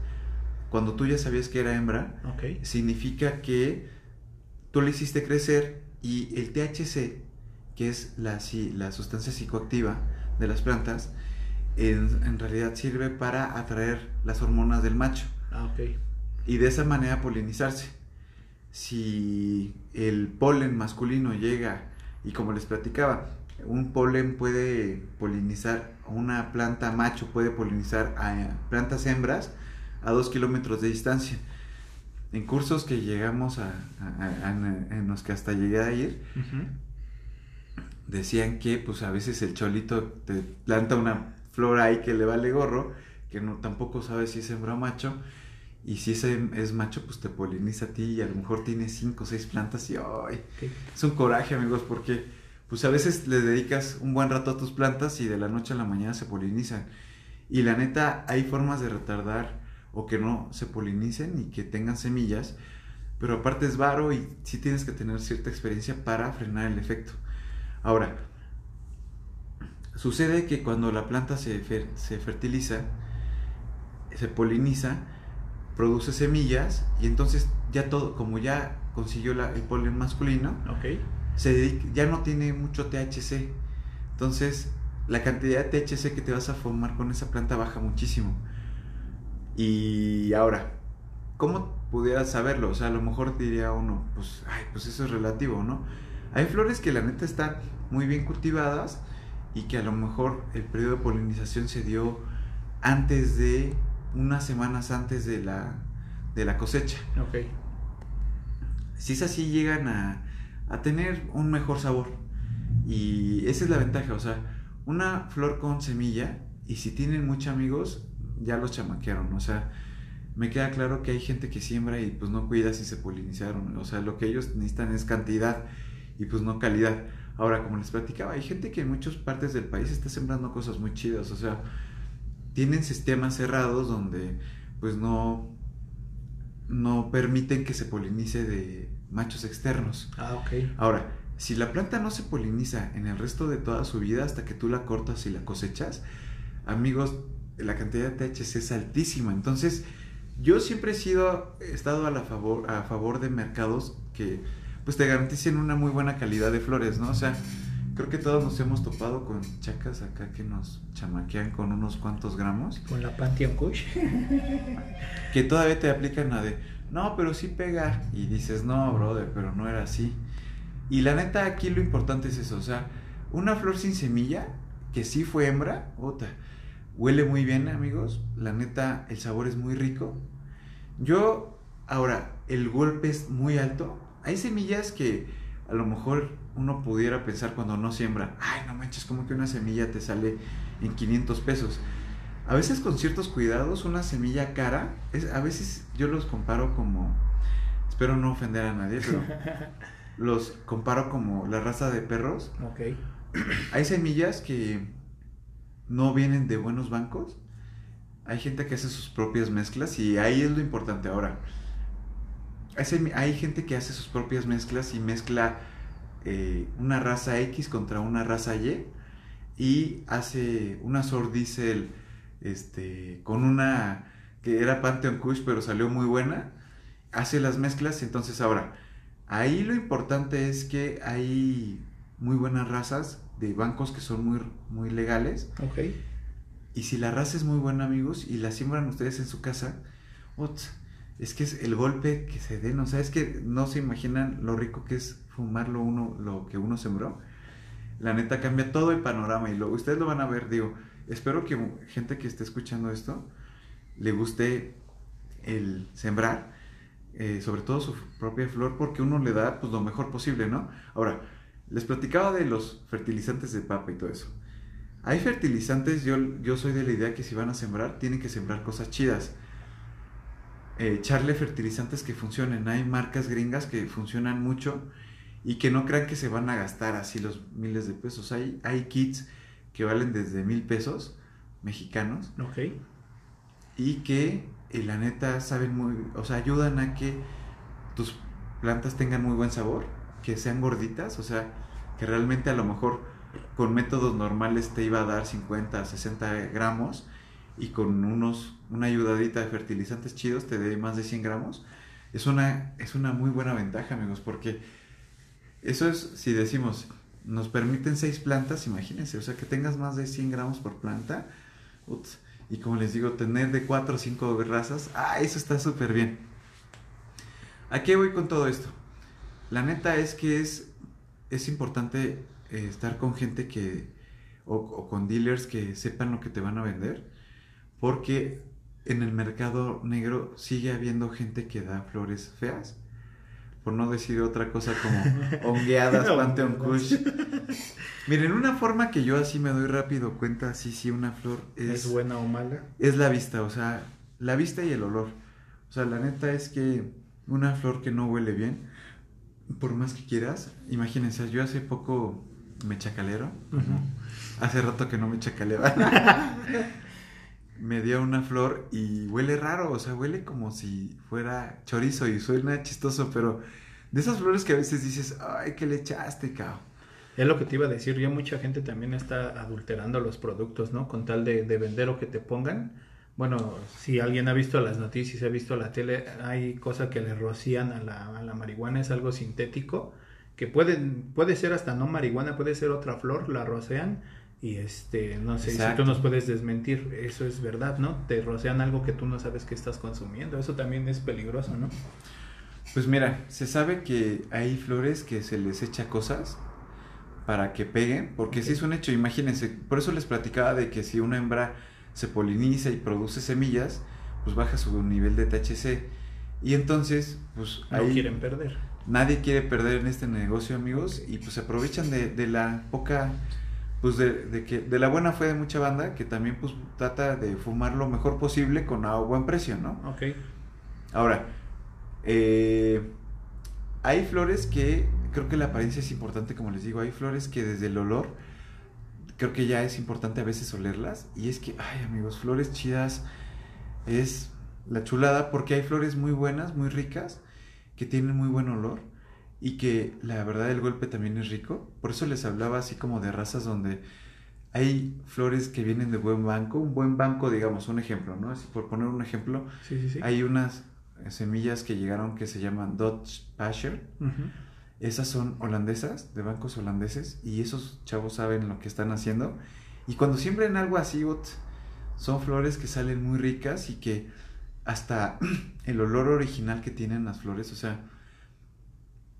cuando tú ya sabías que era hembra, significa que tú le hiciste crecer y el THC, que es la, la sustancia psicoactiva de las plantas, en, en realidad sirve para atraer las hormonas del macho. Ah, y de esa manera polinizarse. Si el polen masculino llega, y como les platicaba, un polen puede polinizar, una planta macho puede polinizar a plantas hembras a dos kilómetros de distancia. En cursos que llegamos a, a- a- a- en los que hasta llegué a ir, decían que pues a veces el cholito te planta una flor ahí que le vale gorro, que no tampoco sabe si es hembra o macho, y si ese es macho pues te poliniza a ti y a lo mejor tiene cinco o seis plantas y ¡ay! Es un coraje amigos porque pues a veces le dedicas un buen rato a tus plantas y de la noche a la mañana se polinizan. Y la neta hay formas de retardar o que no se polinicen y que tengan semillas, pero aparte es varo y sí tienes que tener cierta experiencia para frenar el efecto. Ahora, sucede que cuando la planta se, fer- se fertiliza, se poliniza, produce semillas y entonces ya todo, como ya consiguió la- el polen masculino, Ok. se dedica- ya no tiene mucho THC. Entonces, la cantidad de THC que te vas a formar con esa planta baja muchísimo. Y ahora, ¿cómo pudieras saberlo? O sea, a lo mejor diría uno, pues, ay, pues eso es relativo, ¿no? Hay flores que la neta están muy bien cultivadas y que a lo mejor el periodo de polinización se dio antes de, unas semanas antes de la, de la cosecha. Ok. Si es así, llegan a, a tener un mejor sabor. Y esa es la ventaja, o sea, una flor con semilla, y si tienen muchos amigos, ya los chamaquearon, o sea, me queda claro que hay gente que siembra y pues no cuida si se polinizaron, o sea, lo que ellos necesitan es cantidad y pues no calidad. Ahora, como les platicaba, hay gente que en muchas partes del país está sembrando cosas muy chidas, o sea, tienen sistemas cerrados donde pues no no permiten que se polinice de machos externos. Ah, ok. Ahora, si la planta no se poliniza en el resto de toda su vida hasta que tú la cortas y la cosechas, amigos, la cantidad de THC es altísima. Entonces, yo siempre he sido, he estado a, la favor, a favor de mercados que pues te garanticen una muy buena calidad de flores, ¿no? O sea, creo que todos nos hemos topado con chacas acá que nos chamaquean con unos cuantos gramos, Con la Pantheon Kush. que todavía te aplican la de, no, pero sí pega. Y dices, no, brother, pero no era así. Y la neta, aquí lo importante es eso, o sea, una flor sin semilla, que sí fue hembra, puta, huele muy bien, amigos. La neta, el sabor es muy rico. Yo, ahora, el golpe es muy alto. Hay semillas que a lo mejor uno pudiera pensar cuando no siembra, ay, no manches, como que una semilla te sale en 500 pesos. A veces con ciertos cuidados, una semilla cara, es, a veces yo los comparo como, espero no ofender a nadie, pero los comparo como la raza de perros. ok. Hay semillas que no vienen de buenos bancos. Hay gente que hace sus propias mezclas y ahí es lo importante ahora. Hay, gente que hace sus propias mezclas y mezcla eh, una raza X contra una raza Y y hace una sordicel este, con una que era Pantheon Kush pero salió muy buena. Hace las mezclas, entonces ahora, ahí lo importante es que hay muy buenas razas de bancos que son muy, muy legales. Ok. Y si la raza es muy buena, amigos, y la siembran ustedes en su casa, es que es el golpe que se den, o sea, es que no se imaginan lo rico que es fumarlo uno, lo que uno sembró. La neta cambia todo el panorama y lo, ustedes lo van a ver, digo, espero que gente que esté escuchando esto le guste el sembrar, eh, sobre todo su propia flor, porque uno le da pues lo mejor posible, ¿no? Ahora, les platicaba de los fertilizantes de papa y todo eso. Hay fertilizantes, yo, yo soy de la idea que si van a sembrar, tienen que sembrar cosas chidas. Eh, echarle fertilizantes que funcionen. Hay marcas gringas que funcionan mucho y que no crean que se van a gastar así los miles de pesos. Hay, hay kits que valen desde mil pesos mexicanos Ok. y que eh, la neta saben muy, o sea, ayudan a que tus plantas tengan muy buen sabor, que sean gorditas, o sea, que realmente a lo mejor con métodos normales te iba a dar 50, 60 gramos y con unos, una ayudadita de fertilizantes chidos te dé más de 100 gramos, es una, es una muy buena ventaja, amigos, porque eso es, si decimos, nos permiten 6 plantas, imagínense, o sea, que tengas más de 100 gramos por planta, y como les digo, tener de 4 o 5 razas, ah, eso está súper bien. ¿A qué voy con todo esto? La neta es que es, es importante eh, estar con gente que, o, con dealers que sepan lo que te van a vender, porque en el mercado negro sigue habiendo gente que da flores feas, por no decir otra cosa como hongueadas, Pantheon Kush. Miren, una forma que yo así me doy rápido cuenta si si una flor es, ¿Es buena o mala. Es la vista, o sea, la vista y el olor. O sea, la neta es que una flor que no huele bien, por más que quieras, imagínense, yo hace poco me chacalero, hace rato que no me chacaleaba, me dio una flor y huele raro, o sea, huele como si fuera chorizo y suena chistoso, pero de esas flores que a veces dices, ay, ¿qué le echaste, cao? Es lo que te iba a decir, ya mucha gente también está adulterando los productos, ¿no? Con tal de, de vender o que te pongan bueno, si alguien ha visto las noticias, ha visto la tele, hay cosas que le rocían a la, marihuana, es algo sintético, que puede, puede ser hasta no marihuana, puede ser otra flor, la rocean y este, no sé, si tú nos puedes desmentir, eso es verdad, ¿no? Te rocean algo que tú no sabes que estás consumiendo, eso también es peligroso, ¿no? Pues mira, se sabe que hay flores que se les echa cosas para que peguen, porque si es un hecho, imagínense, por eso les platicaba de que si una hembra se poliniza y produce semillas, pues baja su nivel de THC. Y entonces, pues no quieren perder. Nadie quiere perder en este negocio, amigos, y pues se aprovechan de, la poca, pues de, que, de la buena fe de mucha banda, que también pues trata de fumar lo mejor posible con a buen precio, ¿no? Ok. Ahora, eh, hay flores que, creo que la apariencia es importante, como les digo, hay flores que desde el olor, creo que ya es importante a veces olerlas. Y es que, ay amigos, flores chidas es la chulada porque hay flores muy buenas, muy ricas, que tienen muy buen olor y que la verdad el golpe también es rico. Por eso les hablaba así como de razas donde hay flores que vienen de buen banco, un buen banco, digamos, un ejemplo, ¿no? Así por poner un ejemplo, hay unas semillas que llegaron que se llaman Dutch Pasture. Esas son holandesas, de bancos holandeses, y esos chavos saben lo que están haciendo. Y cuando siembren algo así, son flores que salen muy ricas y que hasta el olor original que tienen las flores, o sea,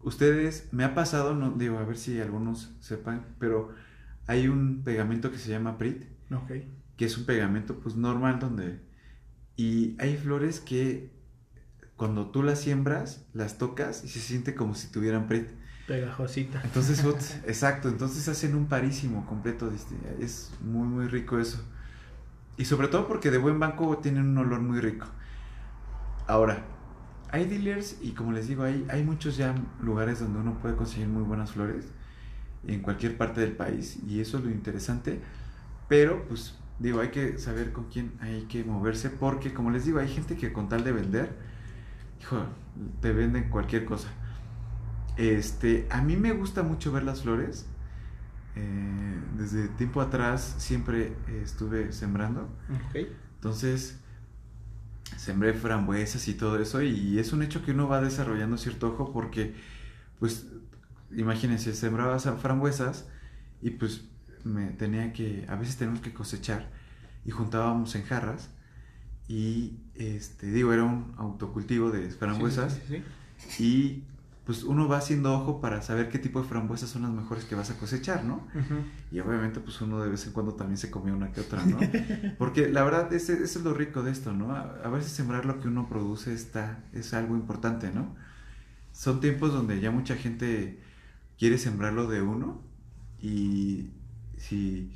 ustedes, me ha pasado, no digo, a ver si algunos sepan, pero hay un pegamento que se llama Prit, que es un pegamento pues normal donde... Y hay flores que cuando tú las siembras, las tocas y se siente como si tuvieran prit. Pegajosita. Entonces, exacto, entonces hacen un parísimo completo. Es muy, muy rico eso. Y sobre todo porque de buen banco tienen un olor muy rico. Ahora, hay dealers y como les digo, hay, hay muchos ya lugares donde uno puede conseguir muy buenas flores en cualquier parte del país y eso es lo interesante. Pero, pues, digo, hay que saber con quién hay que moverse porque, como les digo, hay gente que con tal de vender hijo, te venden cualquier cosa. Este, a mí me gusta mucho ver las flores. Eh, desde tiempo atrás siempre estuve sembrando. Entonces, sembré frambuesas y todo eso. Y es un hecho que uno va desarrollando cierto ojo porque, pues, imagínense, sembraba frambuesas y pues me tenía que, a veces tenemos que cosechar y juntábamos en jarras y este, digo, era un autocultivo de frambuesas. y pues uno va haciendo ojo para saber qué tipo de frambuesas son las mejores que vas a cosechar, ¿no? Y obviamente pues uno de vez en cuando también se come una que otra, ¿no? Porque la verdad ese, es lo rico de esto, ¿no? A, veces sembrar lo que uno produce está, es algo importante, ¿no? Son tiempos donde ya mucha gente quiere sembrarlo de uno y si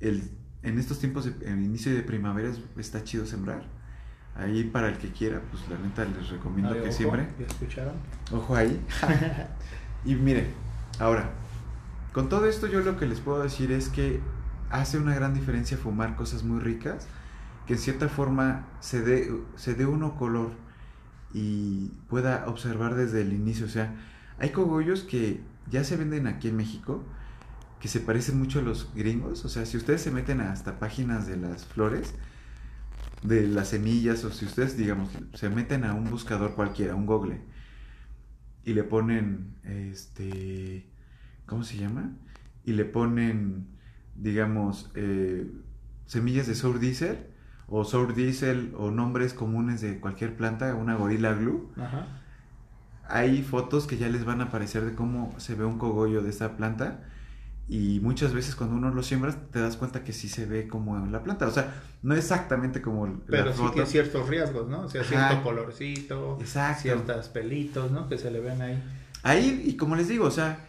el en estos tiempos, de, en inicio de primavera, está chido sembrar. Ahí para el que quiera, pues la neta les recomiendo que siembre. escucharon? Ojo ahí. y mire, ahora, con todo esto yo lo que les puedo decir es que hace una gran diferencia fumar cosas muy ricas, que en cierta forma se dé, se dé uno color y pueda observar desde el inicio. O sea, hay cogollos que ya se venden aquí en México que se parecen mucho a los gringos. O sea, si ustedes se meten hasta páginas de las flores, de las semillas, o si ustedes, digamos, se meten a un buscador cualquiera, un Google, y le ponen, este, ¿cómo se llama? Y le ponen, digamos, eh, semillas de sour diesel, o sour diesel, o nombres comunes de cualquier planta, una gorila glue. Hay fotos que ya les van a aparecer de cómo se ve un cogollo de esta planta y muchas veces cuando uno lo siembra te das cuenta que sí se ve como en la planta. O sea, no exactamente como Pero sí que ciertos riesgos, ¿no? O sea, cierto colorcito, Exacto. ciertas pelitos, ¿no? Que se le ven ahí. Ahí, y como les digo, o sea,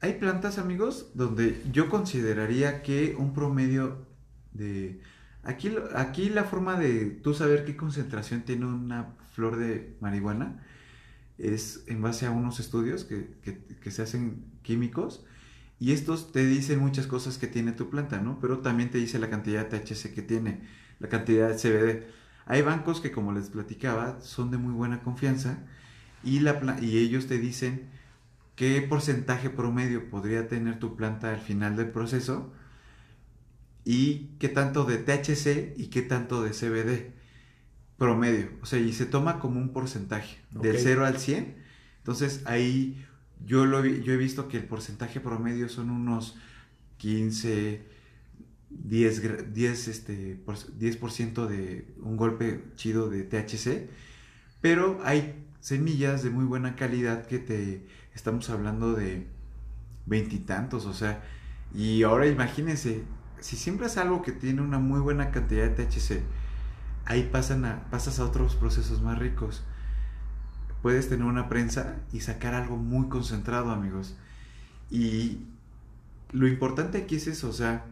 hay plantas, amigos, donde yo consideraría que un promedio de... Aquí, aquí la forma de tú saber qué concentración tiene una flor de marihuana es en base a unos estudios que, que, que se hacen químicos y estos te dicen muchas cosas que tiene tu planta, ¿no? Pero también te dice la cantidad de THC que tiene, la cantidad de CBD. Hay bancos que, como les platicaba, son de muy buena confianza y, la, y ellos te dicen qué porcentaje promedio podría tener tu planta al final del proceso y qué tanto de THC y qué tanto de CBD promedio. O sea, y se toma como un porcentaje, del 0 al 100. Entonces ahí yo, lo, yo he visto que el porcentaje promedio son unos 15, 10, 10, este, 10% de un golpe chido de THC, pero hay semillas de muy buena calidad que te estamos hablando de veintitantos, o sea, y ahora imagínense, si siembras algo que tiene una muy buena cantidad de THC, ahí pasan a, pasas a otros procesos más ricos puedes tener una prensa y sacar algo muy concentrado, amigos. Y lo importante aquí es eso, o sea,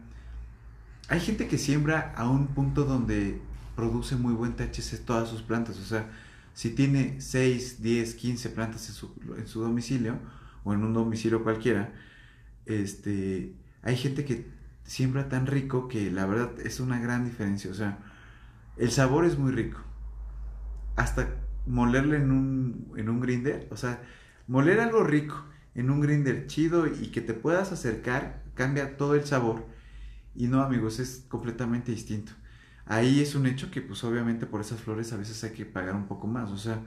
hay gente que siembra a un punto donde produce muy buen THC todas sus plantas, o sea, si tiene 6, 10, 15 plantas en su, en su domicilio o en un domicilio cualquiera, este, hay gente que siembra tan rico que la verdad es una gran diferencia, o sea, el sabor es muy rico. Hasta molerle en un, en un grinder, o sea, moler algo rico en un grinder chido y que te puedas acercar, cambia todo el sabor. Y no, amigos, es completamente distinto. Ahí es un hecho que, pues obviamente por esas flores a veces hay que pagar un poco más. O sea,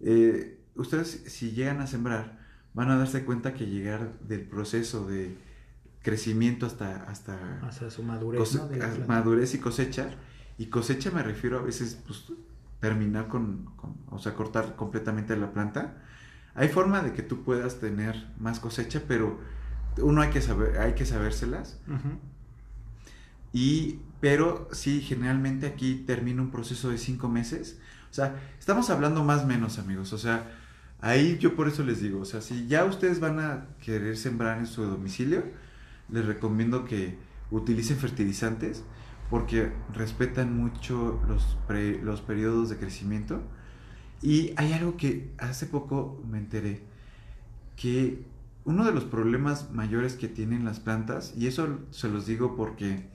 eh, ustedes si llegan a sembrar, van a darse cuenta que llegar del proceso de crecimiento hasta, hasta, hasta su madurez, madurez y cosecha. Y cosecha me refiero a veces, pues terminar con, o sea, cortar completamente la planta. Hay forma de que tú puedas tener más cosecha, pero uno hay que saber, hay que sabérselas. Y, pero sí, generalmente aquí termina un proceso de cinco meses. O sea, estamos hablando más o menos, amigos. O sea, ahí yo por eso les digo, o sea, si ya ustedes van a querer sembrar en su domicilio, les recomiendo que utilicen fertilizantes porque respetan mucho los, los periodos de crecimiento. Y hay algo que hace poco me enteré, que uno de los problemas mayores que tienen las plantas, y eso se los digo porque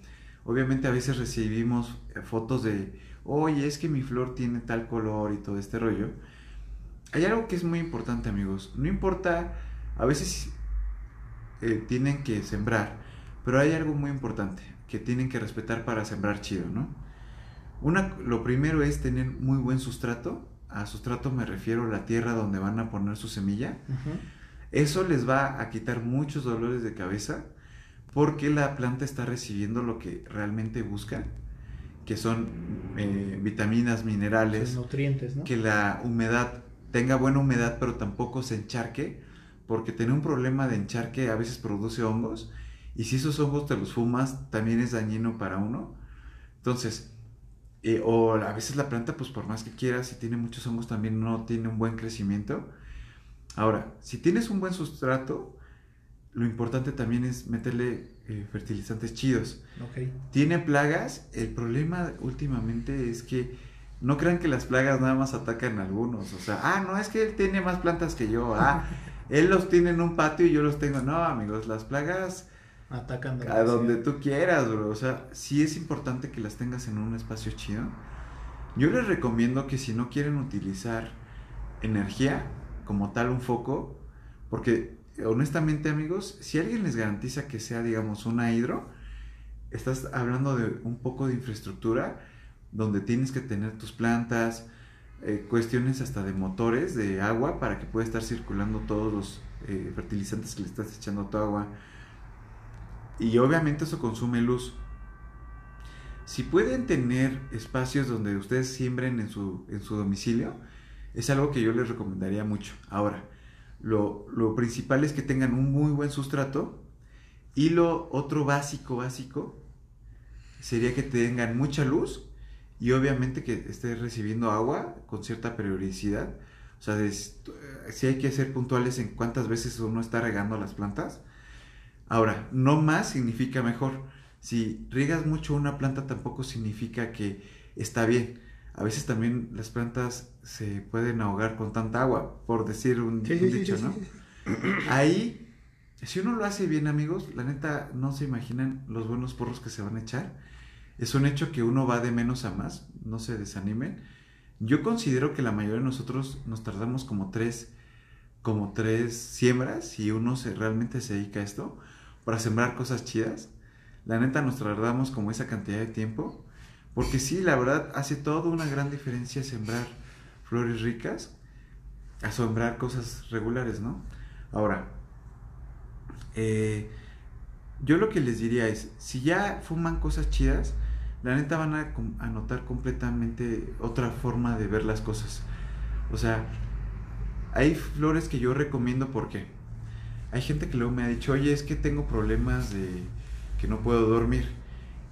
obviamente a veces recibimos fotos de, oye, es que mi flor tiene tal color y todo este rollo. Hay algo que es muy importante amigos, no importa, a veces eh, tienen que sembrar, pero hay algo muy importante que tienen que respetar para sembrar chido, ¿no? Una, lo primero es tener muy buen sustrato. A sustrato me refiero a la tierra donde van a poner su semilla. Eso les va a quitar muchos dolores de cabeza porque la planta está recibiendo lo que realmente busca, que son eh, vitaminas, minerales, nutrientes, ¿no? que la humedad tenga buena humedad, pero tampoco se encharque, porque tener un problema de encharque a veces produce hongos y si esos hongos te los fumas, también es dañino para uno. Entonces, eh, o a veces la planta, pues por más que quieras, si tiene muchos hongos, también no tiene un buen crecimiento. Ahora, si tienes un buen sustrato, lo importante también es meterle eh, fertilizantes chidos. Tiene plagas, el problema últimamente es que no crean que las plagas nada más atacan a algunos. O sea, ah, no, es que él tiene más plantas que yo. Ah, él los tiene en un patio y yo los tengo. No, amigos, las plagas Atacan a donde tú quieras, bro. O sea, sí es importante que las tengas en un espacio chido. Yo les recomiendo que si no quieren utilizar energía como tal un foco, porque honestamente amigos, si alguien les garantiza que sea, digamos, una hidro, estás hablando de un poco de infraestructura donde tienes que tener tus plantas, eh, cuestiones hasta de motores de agua para que pueda estar circulando todos los eh, fertilizantes que le estás echando a tu agua. Y obviamente eso consume luz. Si pueden tener espacios donde ustedes siembren en su, en su domicilio, es algo que yo les recomendaría mucho. Ahora, lo, lo principal es que tengan un muy buen sustrato y lo otro básico, básico, sería que tengan mucha luz y obviamente que estés recibiendo agua con cierta periodicidad. O sea, si hay que ser puntuales en cuántas veces uno está regando las plantas. Ahora, no más significa mejor. Si riegas mucho una planta tampoco significa que está bien. A veces también las plantas se pueden ahogar con tanta agua, por decir un, dicho, ¿no? Ahí, si uno lo hace bien, amigos, la neta no se imaginan los buenos porros que se van a echar. Es un hecho que uno va de menos a más, no se desanimen. Yo considero que la mayoría de nosotros nos tardamos como tres, como tres siembras y uno se, realmente se dedica a esto para sembrar cosas chidas. La neta nos tardamos como esa cantidad de tiempo porque sí, la verdad, hace toda una gran diferencia sembrar flores ricas a sembrar cosas regulares, ¿no? Ahora, eh, yo lo que les diría es, si ya fuman cosas chidas, la neta van a, a, notar completamente otra forma de ver las cosas. O sea, hay flores que yo recomiendo porque hay gente que luego me ha dicho, oye, es que tengo problemas de que no puedo dormir.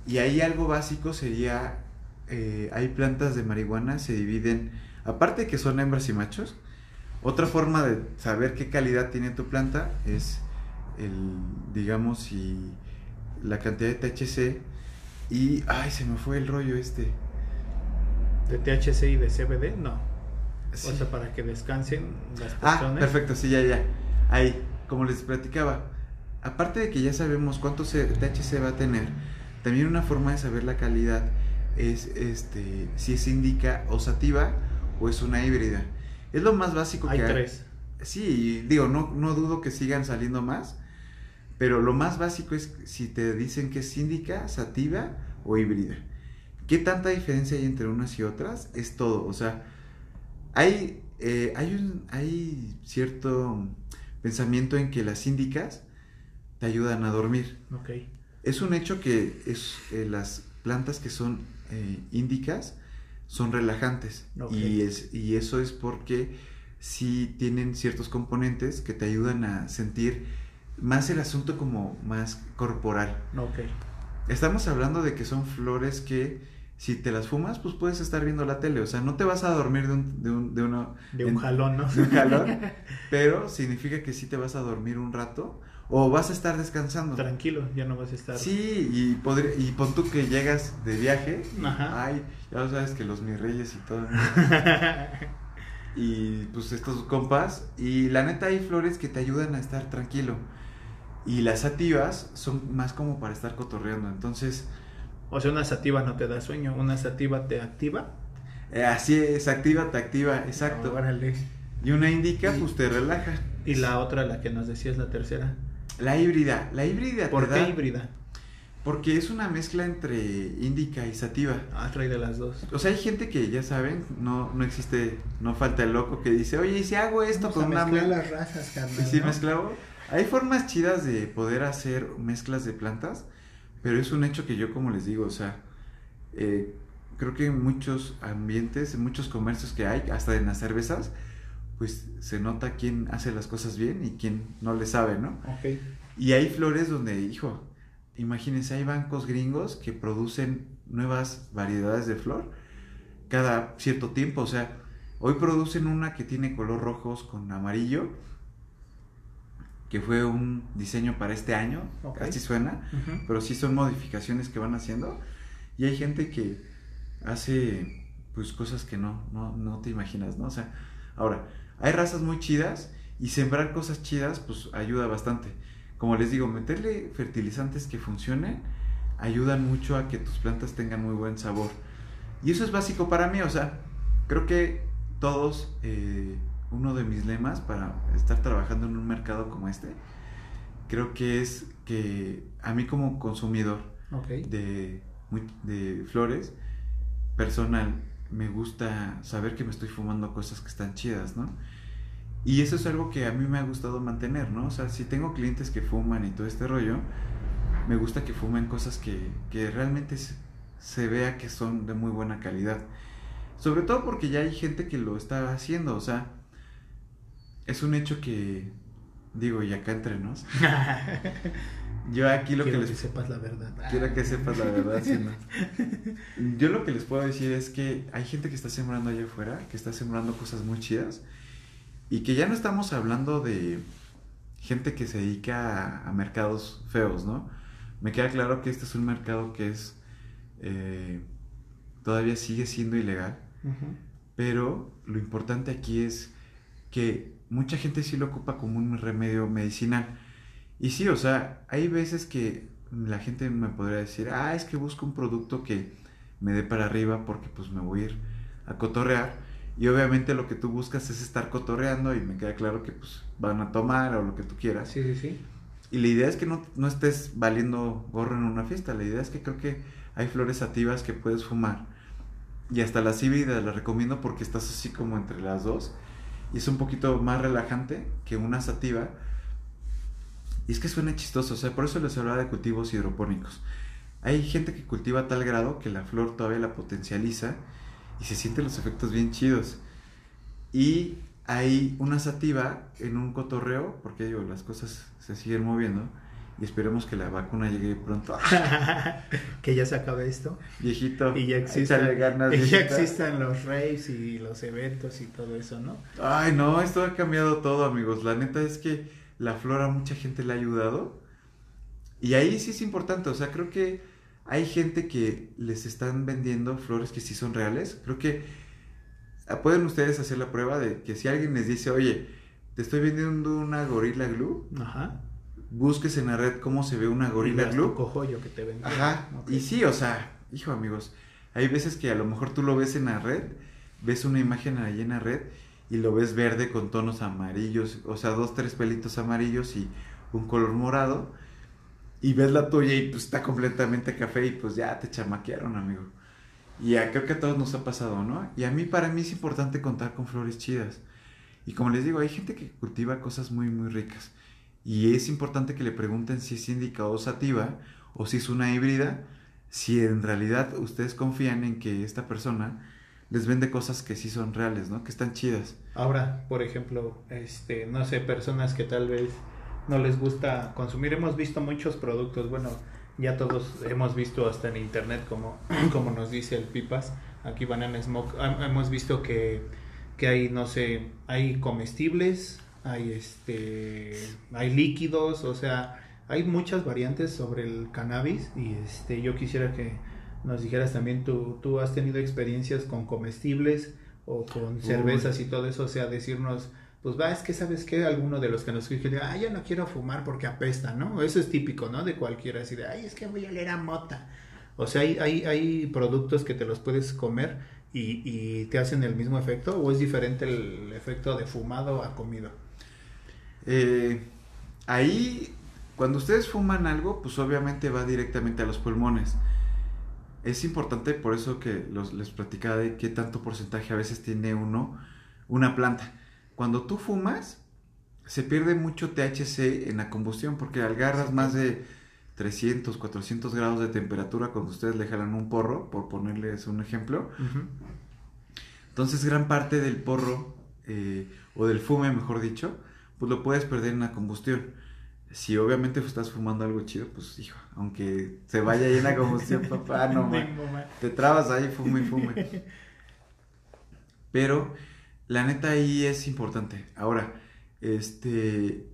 Y ahí algo básico sería, eh, hay plantas de marihuana, se dividen, aparte de que son hembras y machos, otra forma de saber qué calidad tiene tu planta es el, digamos, si la cantidad de THC y, ay, se me fue el rollo este. ¿De THC y de CBD? No. O sea, para que descansen las ah, personas. Ah, perfecto, sí, ya, ya. Ahí, como les platicaba, aparte de que ya sabemos cuánto THC va a tener, también una forma de saber la calidad es este si es indica o sativa o es una híbrida. Es lo más básico hay que hay. tres. Sí, digo, no, no dudo que sigan saliendo más, pero lo más básico es si te dicen que es indica, sativa o híbrida. ¿Qué tanta diferencia hay entre unas y otras? Es todo. O sea, hay, eh, hay, un, hay cierto pensamiento en que las índicas te ayudan a dormir. Okay. Es un hecho que es, eh, las plantas que son eh, índicas son relajantes y, es, y eso es porque sí tienen ciertos componentes que te ayudan a sentir más el asunto como más corporal. Okay. Estamos hablando de que son flores que si te las fumas, pues puedes estar viendo la tele. O sea, no te vas a dormir de un, de un, de de un jalón, ¿no? De un jalón, pero significa que sí te vas a dormir un rato o vas a estar descansando. Tranquilo, ya no vas a estar. Sí, y, y pon tú que llegas de viaje. Ajá. Ay, ya sabes que los mis reyes y todo. y pues estos compas. Y la neta hay flores que te ayudan a estar tranquilo. Y las sativas son más como para estar cotorreando. Entonces. O sea, una sativa no te da sueño, una sativa te activa. Eh, así es, activa, te activa, exacto. y una indica, pues te relaja. Y la otra, la que nos decías, la tercera. La híbrida. La híbrida. ¿Por qué híbrida? Porque es una mezcla entre índica y sativa. Ah, trae de las dos. O sea, hay gente que ya saben, no, no existe, no falta el loco que dice, oye, ¿y si hago esto con una las razas, carnal, ¿Y si mezclavo? Hay formas chidas de poder hacer mezclas de plantas, pero es un hecho que yo, como les digo, o sea, eh, creo que en muchos ambientes, en muchos comercios que hay, hasta en las cervezas, pues se nota quién hace las cosas bien y quién no le sabe, ¿no? Y hay flores donde, hijo, imagínense, hay bancos gringos que producen nuevas variedades de flor cada cierto tiempo, o sea, hoy producen una que tiene color rojos con amarillo, que fue un diseño para este año, así suena, pero sí son modificaciones que van haciendo, y hay gente que hace pues cosas que no, no, no te imaginas, ¿no? O sea, ahora, hay razas muy chidas y sembrar cosas chidas pues ayuda bastante. Como les digo, meterle fertilizantes que funcionen ayudan mucho a que tus plantas tengan muy buen sabor. Y eso es básico para mí, o sea, creo que todos eh, uno de mis lemas para estar trabajando en un mercado como este, creo que es que a mí como consumidor de, de flores, personal, me gusta saber que me estoy fumando cosas que están chidas, ¿no? Y eso es algo que a mí me ha gustado mantener, ¿no? O sea, si tengo clientes que fuman y todo este rollo, me gusta que fumen cosas que, que realmente se, se vea que son de muy buena calidad. Sobre todo porque ya hay gente que lo está haciendo, o sea, es un hecho que, digo, y acá entre nos, yo aquí lo que les... que sepas la verdad. Quiero que sepas la verdad, sí, no. Yo lo que les puedo decir es que hay gente que está sembrando allá afuera, que está sembrando cosas muy chidas, y que ya no estamos hablando de gente que se dedica a, mercados feos, ¿no? Me queda claro que este es un mercado que es... Eh, todavía sigue siendo ilegal pero lo importante aquí es que mucha gente sí lo ocupa como un remedio medicinal. Y sí, o sea, hay veces que la gente me podría decir, ah, es que busco un producto que me dé para arriba porque pues me voy a ir a cotorrear. Y obviamente lo que tú buscas es estar cotorreando y me queda claro que pues van a tomar o lo que tú quieras. Sí, sí, sí. Y la idea es que no, no estés valiendo gorro en una fiesta. La idea es que creo que hay flores sativas que puedes fumar y hasta las híbridas las recomiendo porque estás así como entre las dos. Y es un poquito más relajante que una sativa. Y es que suena chistoso, o sea, por eso les hablaba de cultivos hidropónicos. Hay gente que cultiva a tal grado que la flor todavía la potencializa y se sienten los efectos bien chidos. Y hay una sativa en un cotorreo, porque digo, las cosas se siguen moviendo y esperemos que la vacuna llegue pronto. que ya se acabe esto. Viejito. Y ya existan, ganas, y ya existan los raves y los eventos y todo eso, ¿no? Ay, no, esto ha cambiado todo, amigos. La neta es que la flora a mucha gente le ha ayudado. Y ahí sí es importante, o sea, creo que hay gente que les están vendiendo flores que sí son reales. Creo que ah, pueden ustedes hacer la prueba de que si alguien les dice, oye, te estoy vendiendo una gorila glue. Ajá busques en la red cómo se ve una gorila glue. que te Ajá. Y sí, o sea, hijo amigos, hay veces que a lo mejor tú lo ves en la red, ves una imagen ahí en la red y lo ves verde con tonos amarillos, o sea, dos, tres pelitos amarillos y un color morado. Y ves la tuya y pues está completamente café y pues ya te chamaquearon, amigo. Y creo que a todos nos ha pasado, ¿no? Y a mí, para mí es importante contar con flores chidas. Y como les digo, hay gente que cultiva cosas muy, muy ricas. Y es importante que le pregunten si es indicado sativa o si es una híbrida, si en realidad ustedes confían en que esta persona les vende cosas que sí son reales, ¿no? Que están chidas. Ahora, por ejemplo, este, no sé, personas que tal vez no les gusta consumir, hemos visto muchos productos, bueno, ya todos hemos visto hasta en internet como, como nos dice el Pipas, aquí Banana Smoke, hemos visto que, que hay, no sé, hay comestibles, hay este hay líquidos, o sea, hay muchas variantes sobre el cannabis y este yo quisiera que nos dijeras también tú tú has tenido experiencias con comestibles o con cervezas y todo eso, o sea, decirnos pues va, es que sabes que alguno de los que nos dice, ah, yo no quiero fumar porque apesta, ¿no? Eso es típico, ¿no? De cualquiera, así de, ay, es que voy a leer a mota. O sea, hay, hay, hay productos que te los puedes comer y, y te hacen el mismo efecto o es diferente el efecto de fumado a comido. Eh, ahí, cuando ustedes fuman algo, pues obviamente va directamente a los pulmones. Es importante por eso que los, les platicaba de qué tanto porcentaje a veces tiene uno una planta. Cuando tú fumas, se pierde mucho THC en la combustión porque agarras más de 300, 400 grados de temperatura cuando ustedes le jalan un porro, por ponerles un ejemplo. Entonces gran parte del porro, eh, o del fume mejor dicho, pues lo puedes perder en la combustión. Si obviamente estás fumando algo chido, pues hijo, aunque se vaya ahí en la combustión, papá, no te trabas ahí, fume y fume. Pero la neta ahí es importante. Ahora, este,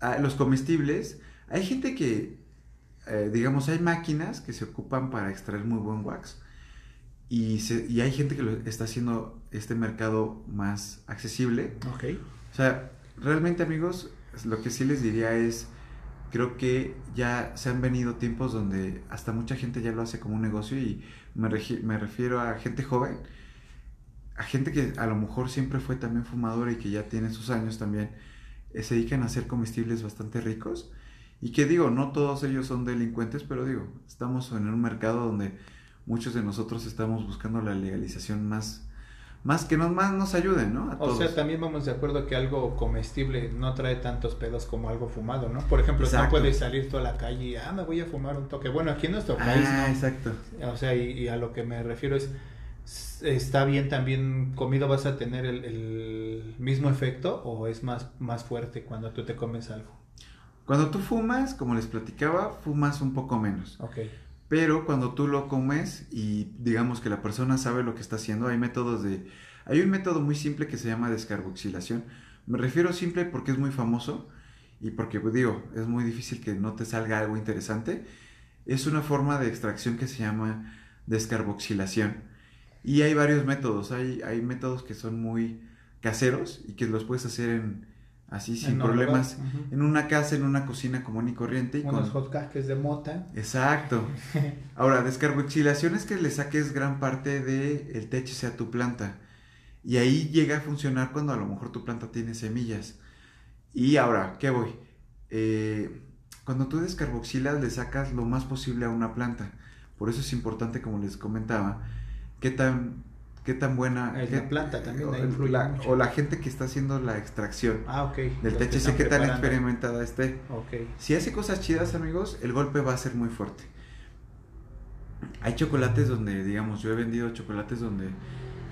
ah, los comestibles, hay gente que, eh, digamos, hay máquinas que se ocupan para extraer muy buen wax. Y, y hay gente que lo está haciendo este mercado más accesible. Ok. O sea, realmente amigos, lo que sí les diría es, creo que ya se han venido tiempos donde hasta mucha gente ya lo hace como un negocio y me, refiero a gente joven. a gente que a lo mejor siempre fue también fumadora y que ya tiene sus años también, eh, se dedican a hacer comestibles bastante ricos. Y que digo, no todos ellos son delincuentes, pero digo, estamos en un mercado donde muchos de nosotros estamos buscando la legalización más, más que nos, más nos ayuden, ¿no? A o sea, también vamos de acuerdo que algo comestible no trae tantos pedos como algo fumado, ¿no? Por ejemplo, no puedes salir toda la calle y, ah, me voy a fumar un toque. Bueno, aquí en nuestro país, ah, exacto. O sea, y, a lo que me refiero es, ¿está bien también comido vas a tener el, el, mismo efecto o es más, más fuerte cuando tú te comes algo? Cuando tú fumas, como les platicaba, fumas un poco menos. Ok. Pero cuando tú lo comes y digamos que la persona sabe lo que está haciendo, hay métodos de... Hay un método muy simple que se llama descarboxilación. Me refiero simple porque es muy famoso y porque, pues, digo, es muy difícil que no te salga algo interesante. Es una forma de extracción que se llama descarboxilación. Y hay varios métodos. Hay, hay métodos que son muy caseros y que los puedes hacer en, así sin problemas, en una casa, en una cocina común y corriente. Y Unos con... de mota. Exacto. Ahora, descarboxilación es que le saques gran parte del el THC a tu planta. Y ahí llega a funcionar cuando a lo mejor tu planta tiene semillas. Y ahora, ¿qué voy? Eh, cuando tú descarboxilas, le sacas lo más posible a una planta. Por eso es importante, como les comentaba, qué tan qué tan buena la planta también o, la, gente que está haciendo la extracción ah, del THC qué tan experimentada esté. Okay. si hace cosas chidas amigos el golpe va a ser muy fuerte. Hay chocolates donde digamos yo he vendido chocolates donde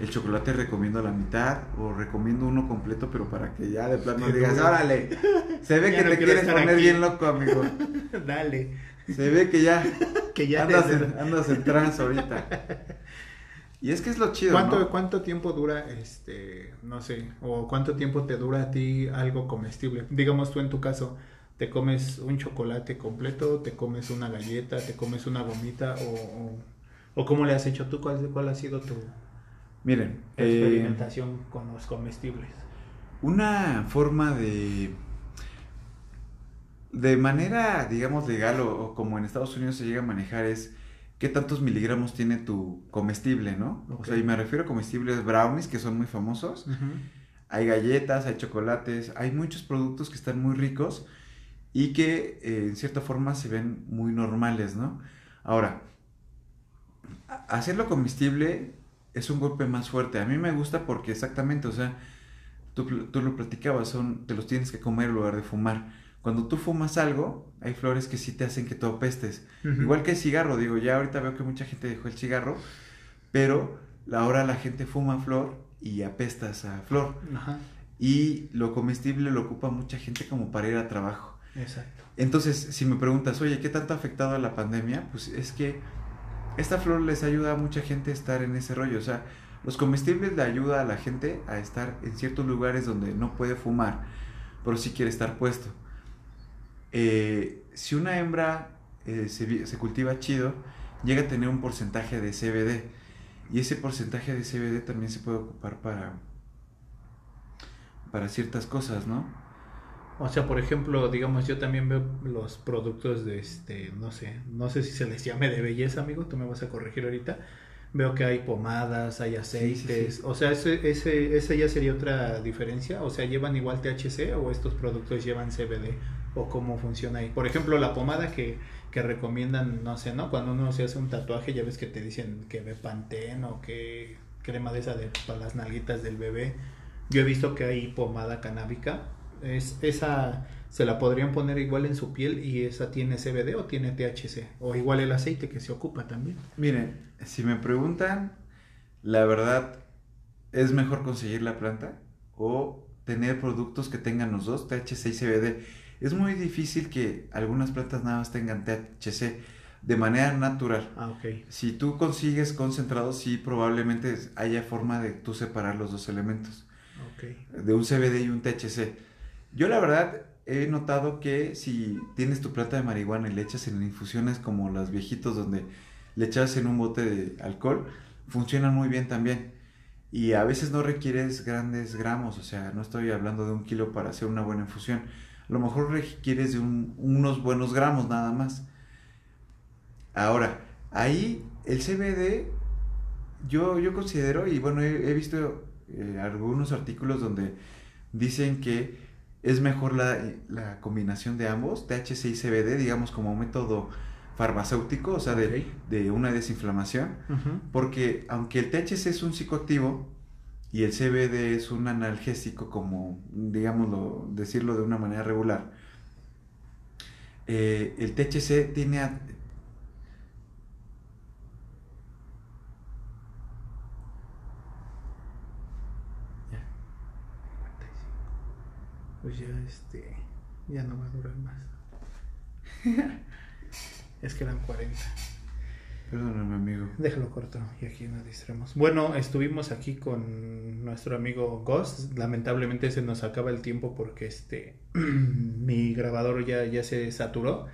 el chocolate recomiendo la mitad o recomiendo uno completo pero para que ya de plano digas órale se ve que te quieres poner bien loco amigo dale. Se ve que ya, que ya andas, en, andas en trance ahorita y es que es lo chido. ¿Cuánto, ¿Cuánto tiempo dura, este, no sé, o cuánto tiempo te dura a ti algo comestible? Digamos tú en tu caso, ¿te comes un chocolate completo, te comes una galleta, te comes una gomita o, o, cómo le has hecho tú? ¿Cuál, cuál ha sido tu, Miren, experimentación eh, con los comestibles? Una forma de de manera, digamos, legal o, como en Estados Unidos se llega a manejar es qué tantos miligramos tiene tu comestible, ¿no? O sea, y me refiero a comestibles brownies que son muy famosos. Hay galletas, hay chocolates, hay muchos productos que están muy ricos y que eh, en cierta forma se ven muy normales, ¿no? Ahora, hacerlo comestible es un golpe más fuerte. A mí me gusta porque exactamente, o sea, tú, tú lo platicabas, son, te los tienes que comer en lugar de fumar cuando tú fumas algo, hay flores que sí te hacen que tú apestes. Igual que el cigarro, digo, ya ahorita veo que mucha gente dejó el cigarro, pero ahora la gente fuma flor y apestas a flor. Y lo comestible lo ocupa mucha gente como para ir a trabajo. Exacto. Entonces, si me preguntas, oye, ¿qué tanto ha afectado a la pandemia? Pues es que esta flor les ayuda a mucha gente a estar en ese rollo. O sea, los comestibles le ayuda a la gente a estar en ciertos lugares donde no puede fumar, pero sí quiere estar puesto. Eh, si una hembra eh, se, cultiva chido, llega a tener un porcentaje de CBD. Y ese porcentaje de CBD también se puede ocupar para, para ciertas cosas, ¿no? O sea, por ejemplo, digamos, yo también veo los productos de este, no sé, no sé si se les llame de belleza, amigo, tú me vas a corregir ahorita. Veo que hay pomadas, hay aceites, o sea, ese, ese, esa ya sería otra diferencia, o sea, ¿llevan igual THC o estos productos llevan CBD? O cómo funciona ahí. Por ejemplo, la pomada que, que recomiendan, no sé, ¿no? Cuando uno se hace un tatuaje, ya ves que te dicen que ve pantén o que crema de esa de para las nalguitas del bebé. Yo he visto que hay pomada canábica. Es, esa se la podrían poner igual en su piel y esa tiene CBD o tiene THC. O igual el aceite que se ocupa también. Miren, si me preguntan, la verdad, ¿es mejor conseguir la planta o tener productos que tengan los dos, THC y CBD? Es muy difícil que algunas plantas nada más tengan THC de manera natural. Ah, ok. Si tú consigues concentrados, sí, probablemente haya forma de tú separar los dos elementos. De un CBD y un THC. Yo la verdad he notado que si tienes tu planta de marihuana y le echas en infusiones como los viejitos donde le echas en un bote de alcohol, funcionan muy bien también. Y a veces no requieres grandes gramos, o sea, no estoy hablando de un kilo para hacer una buena infusión a lo mejor requieres de unos buenos gramos nada más. Ahora, ahí el CBD yo, yo considero, y bueno, he, he visto eh, algunos artículos donde dicen que es mejor la, la, combinación de ambos, THC y CBD, digamos como método farmacéutico, o sea, de, de una desinflamación, porque aunque el THC es un psicoactivo y el CBD es un analgésico, como digámoslo, decirlo de una manera regular, eh, el THC tiene... a- Ya. Pues ya este. Ya no va a durar más. es que eran 40. Perdóname, amigo. Déjalo corto y aquí nos distraemos. Bueno, estuvimos aquí con nuestro amigo Ghost. Lamentablemente se nos acaba el tiempo porque este mi grabador ya, ya se saturó.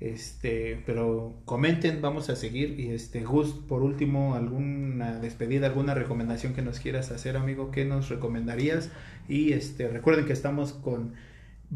Este, pero comenten, vamos a seguir. Y este, Gus, por último, alguna despedida, alguna recomendación que nos quieras hacer, amigo, ¿qué nos recomendarías? Y este, recuerden que estamos con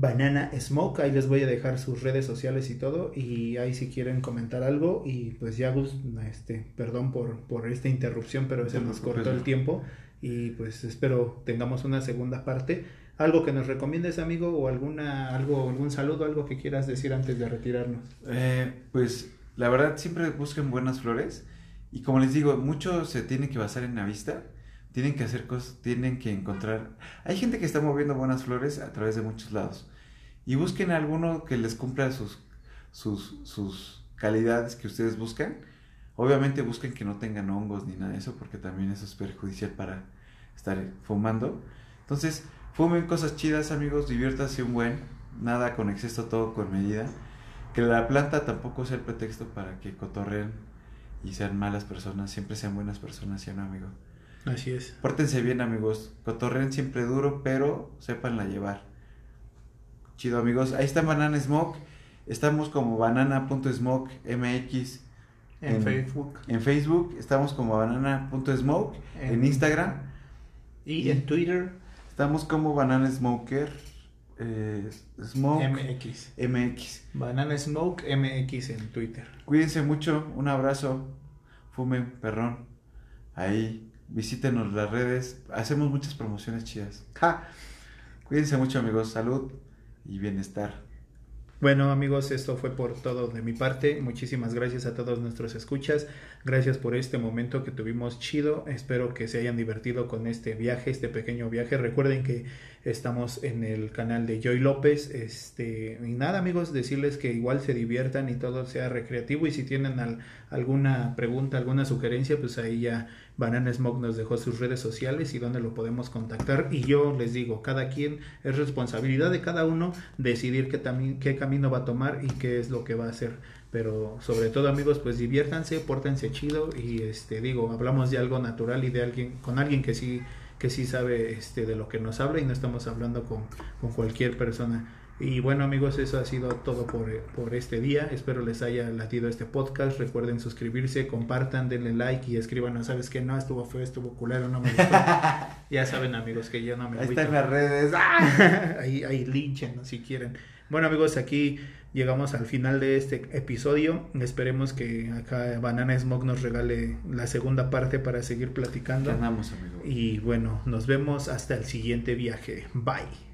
Banana Smoke, ahí les voy a dejar sus redes sociales y todo, y ahí si quieren comentar algo, y pues ya Gus, este, perdón por, por esta interrupción, pero se nos cortó el tiempo, y pues espero tengamos una segunda parte. ¿Algo que nos recomiendes, amigo, o alguna, algo, algún saludo, algo que quieras decir antes de retirarnos? Eh, pues la verdad siempre busquen buenas flores y como les digo, mucho se tiene que basar en la vista, tienen que hacer cosas, tienen que encontrar... Hay gente que está moviendo buenas flores a través de muchos lados y busquen alguno que les cumpla sus, sus, sus calidades que ustedes buscan. Obviamente busquen que no tengan hongos ni nada de eso porque también eso es perjudicial para estar fumando. Entonces, fumen cosas chidas amigos, diviértanse un buen, nada con exceso, todo con medida que la planta tampoco sea el pretexto para que cotorren y sean malas personas, siempre sean buenas personas, ¿sí no, amigo? Así es. Pórtense bien, amigos, cotorren siempre duro, pero sépanla llevar. Chido, amigos. Ahí está Banana Smoke. Estamos como banana.smoke mx En, En- Facebook en Facebook. Estamos como banana.smoke en, En- Instagram. y en Twitter, Estamos como Banana Smoker eh, Smoke MX. MX. Banana Smoke MX en Twitter. Cuídense mucho, un abrazo, fumen, perrón. Ahí, visítenos las redes, hacemos muchas promociones chidas. ¡Ja! Cuídense mucho amigos, salud y bienestar. Bueno amigos, esto fue por todo de mi parte. Muchísimas gracias a todos nuestros escuchas. Gracias por este momento que tuvimos chido. Espero que se hayan divertido con este viaje, este pequeño viaje. Recuerden que estamos en el canal de Joy López. Este, y nada amigos, decirles que igual se diviertan y todo sea recreativo. Y si tienen al- alguna pregunta, alguna sugerencia, pues ahí ya Banana Smoke nos dejó sus redes sociales y donde lo podemos contactar. Y yo les digo, cada quien es responsabilidad de cada uno decidir qué, qué camino va a tomar y qué es lo que va a hacer. Pero sobre todo amigos, pues diviértanse, pórtense chido y este digo, hablamos de algo natural y de alguien, con alguien que sí, que sí sabe este de lo que nos habla y no estamos hablando con, con cualquier persona. Y bueno amigos, eso ha sido todo por, por este día. Espero les haya latido este podcast. Recuerden suscribirse, compartan, denle like y escriban, sabes que no, estuvo feo, estuvo culero, no me gustó. ya saben amigos que yo no me Ahí están las redes. ¡Ah! ahí, ahí linchen si quieren. Bueno amigos, aquí llegamos al final de este episodio. Esperemos que acá Banana Smoke nos regale la segunda parte para seguir platicando. Ganamos, amigo. Y bueno, nos vemos hasta el siguiente viaje. Bye.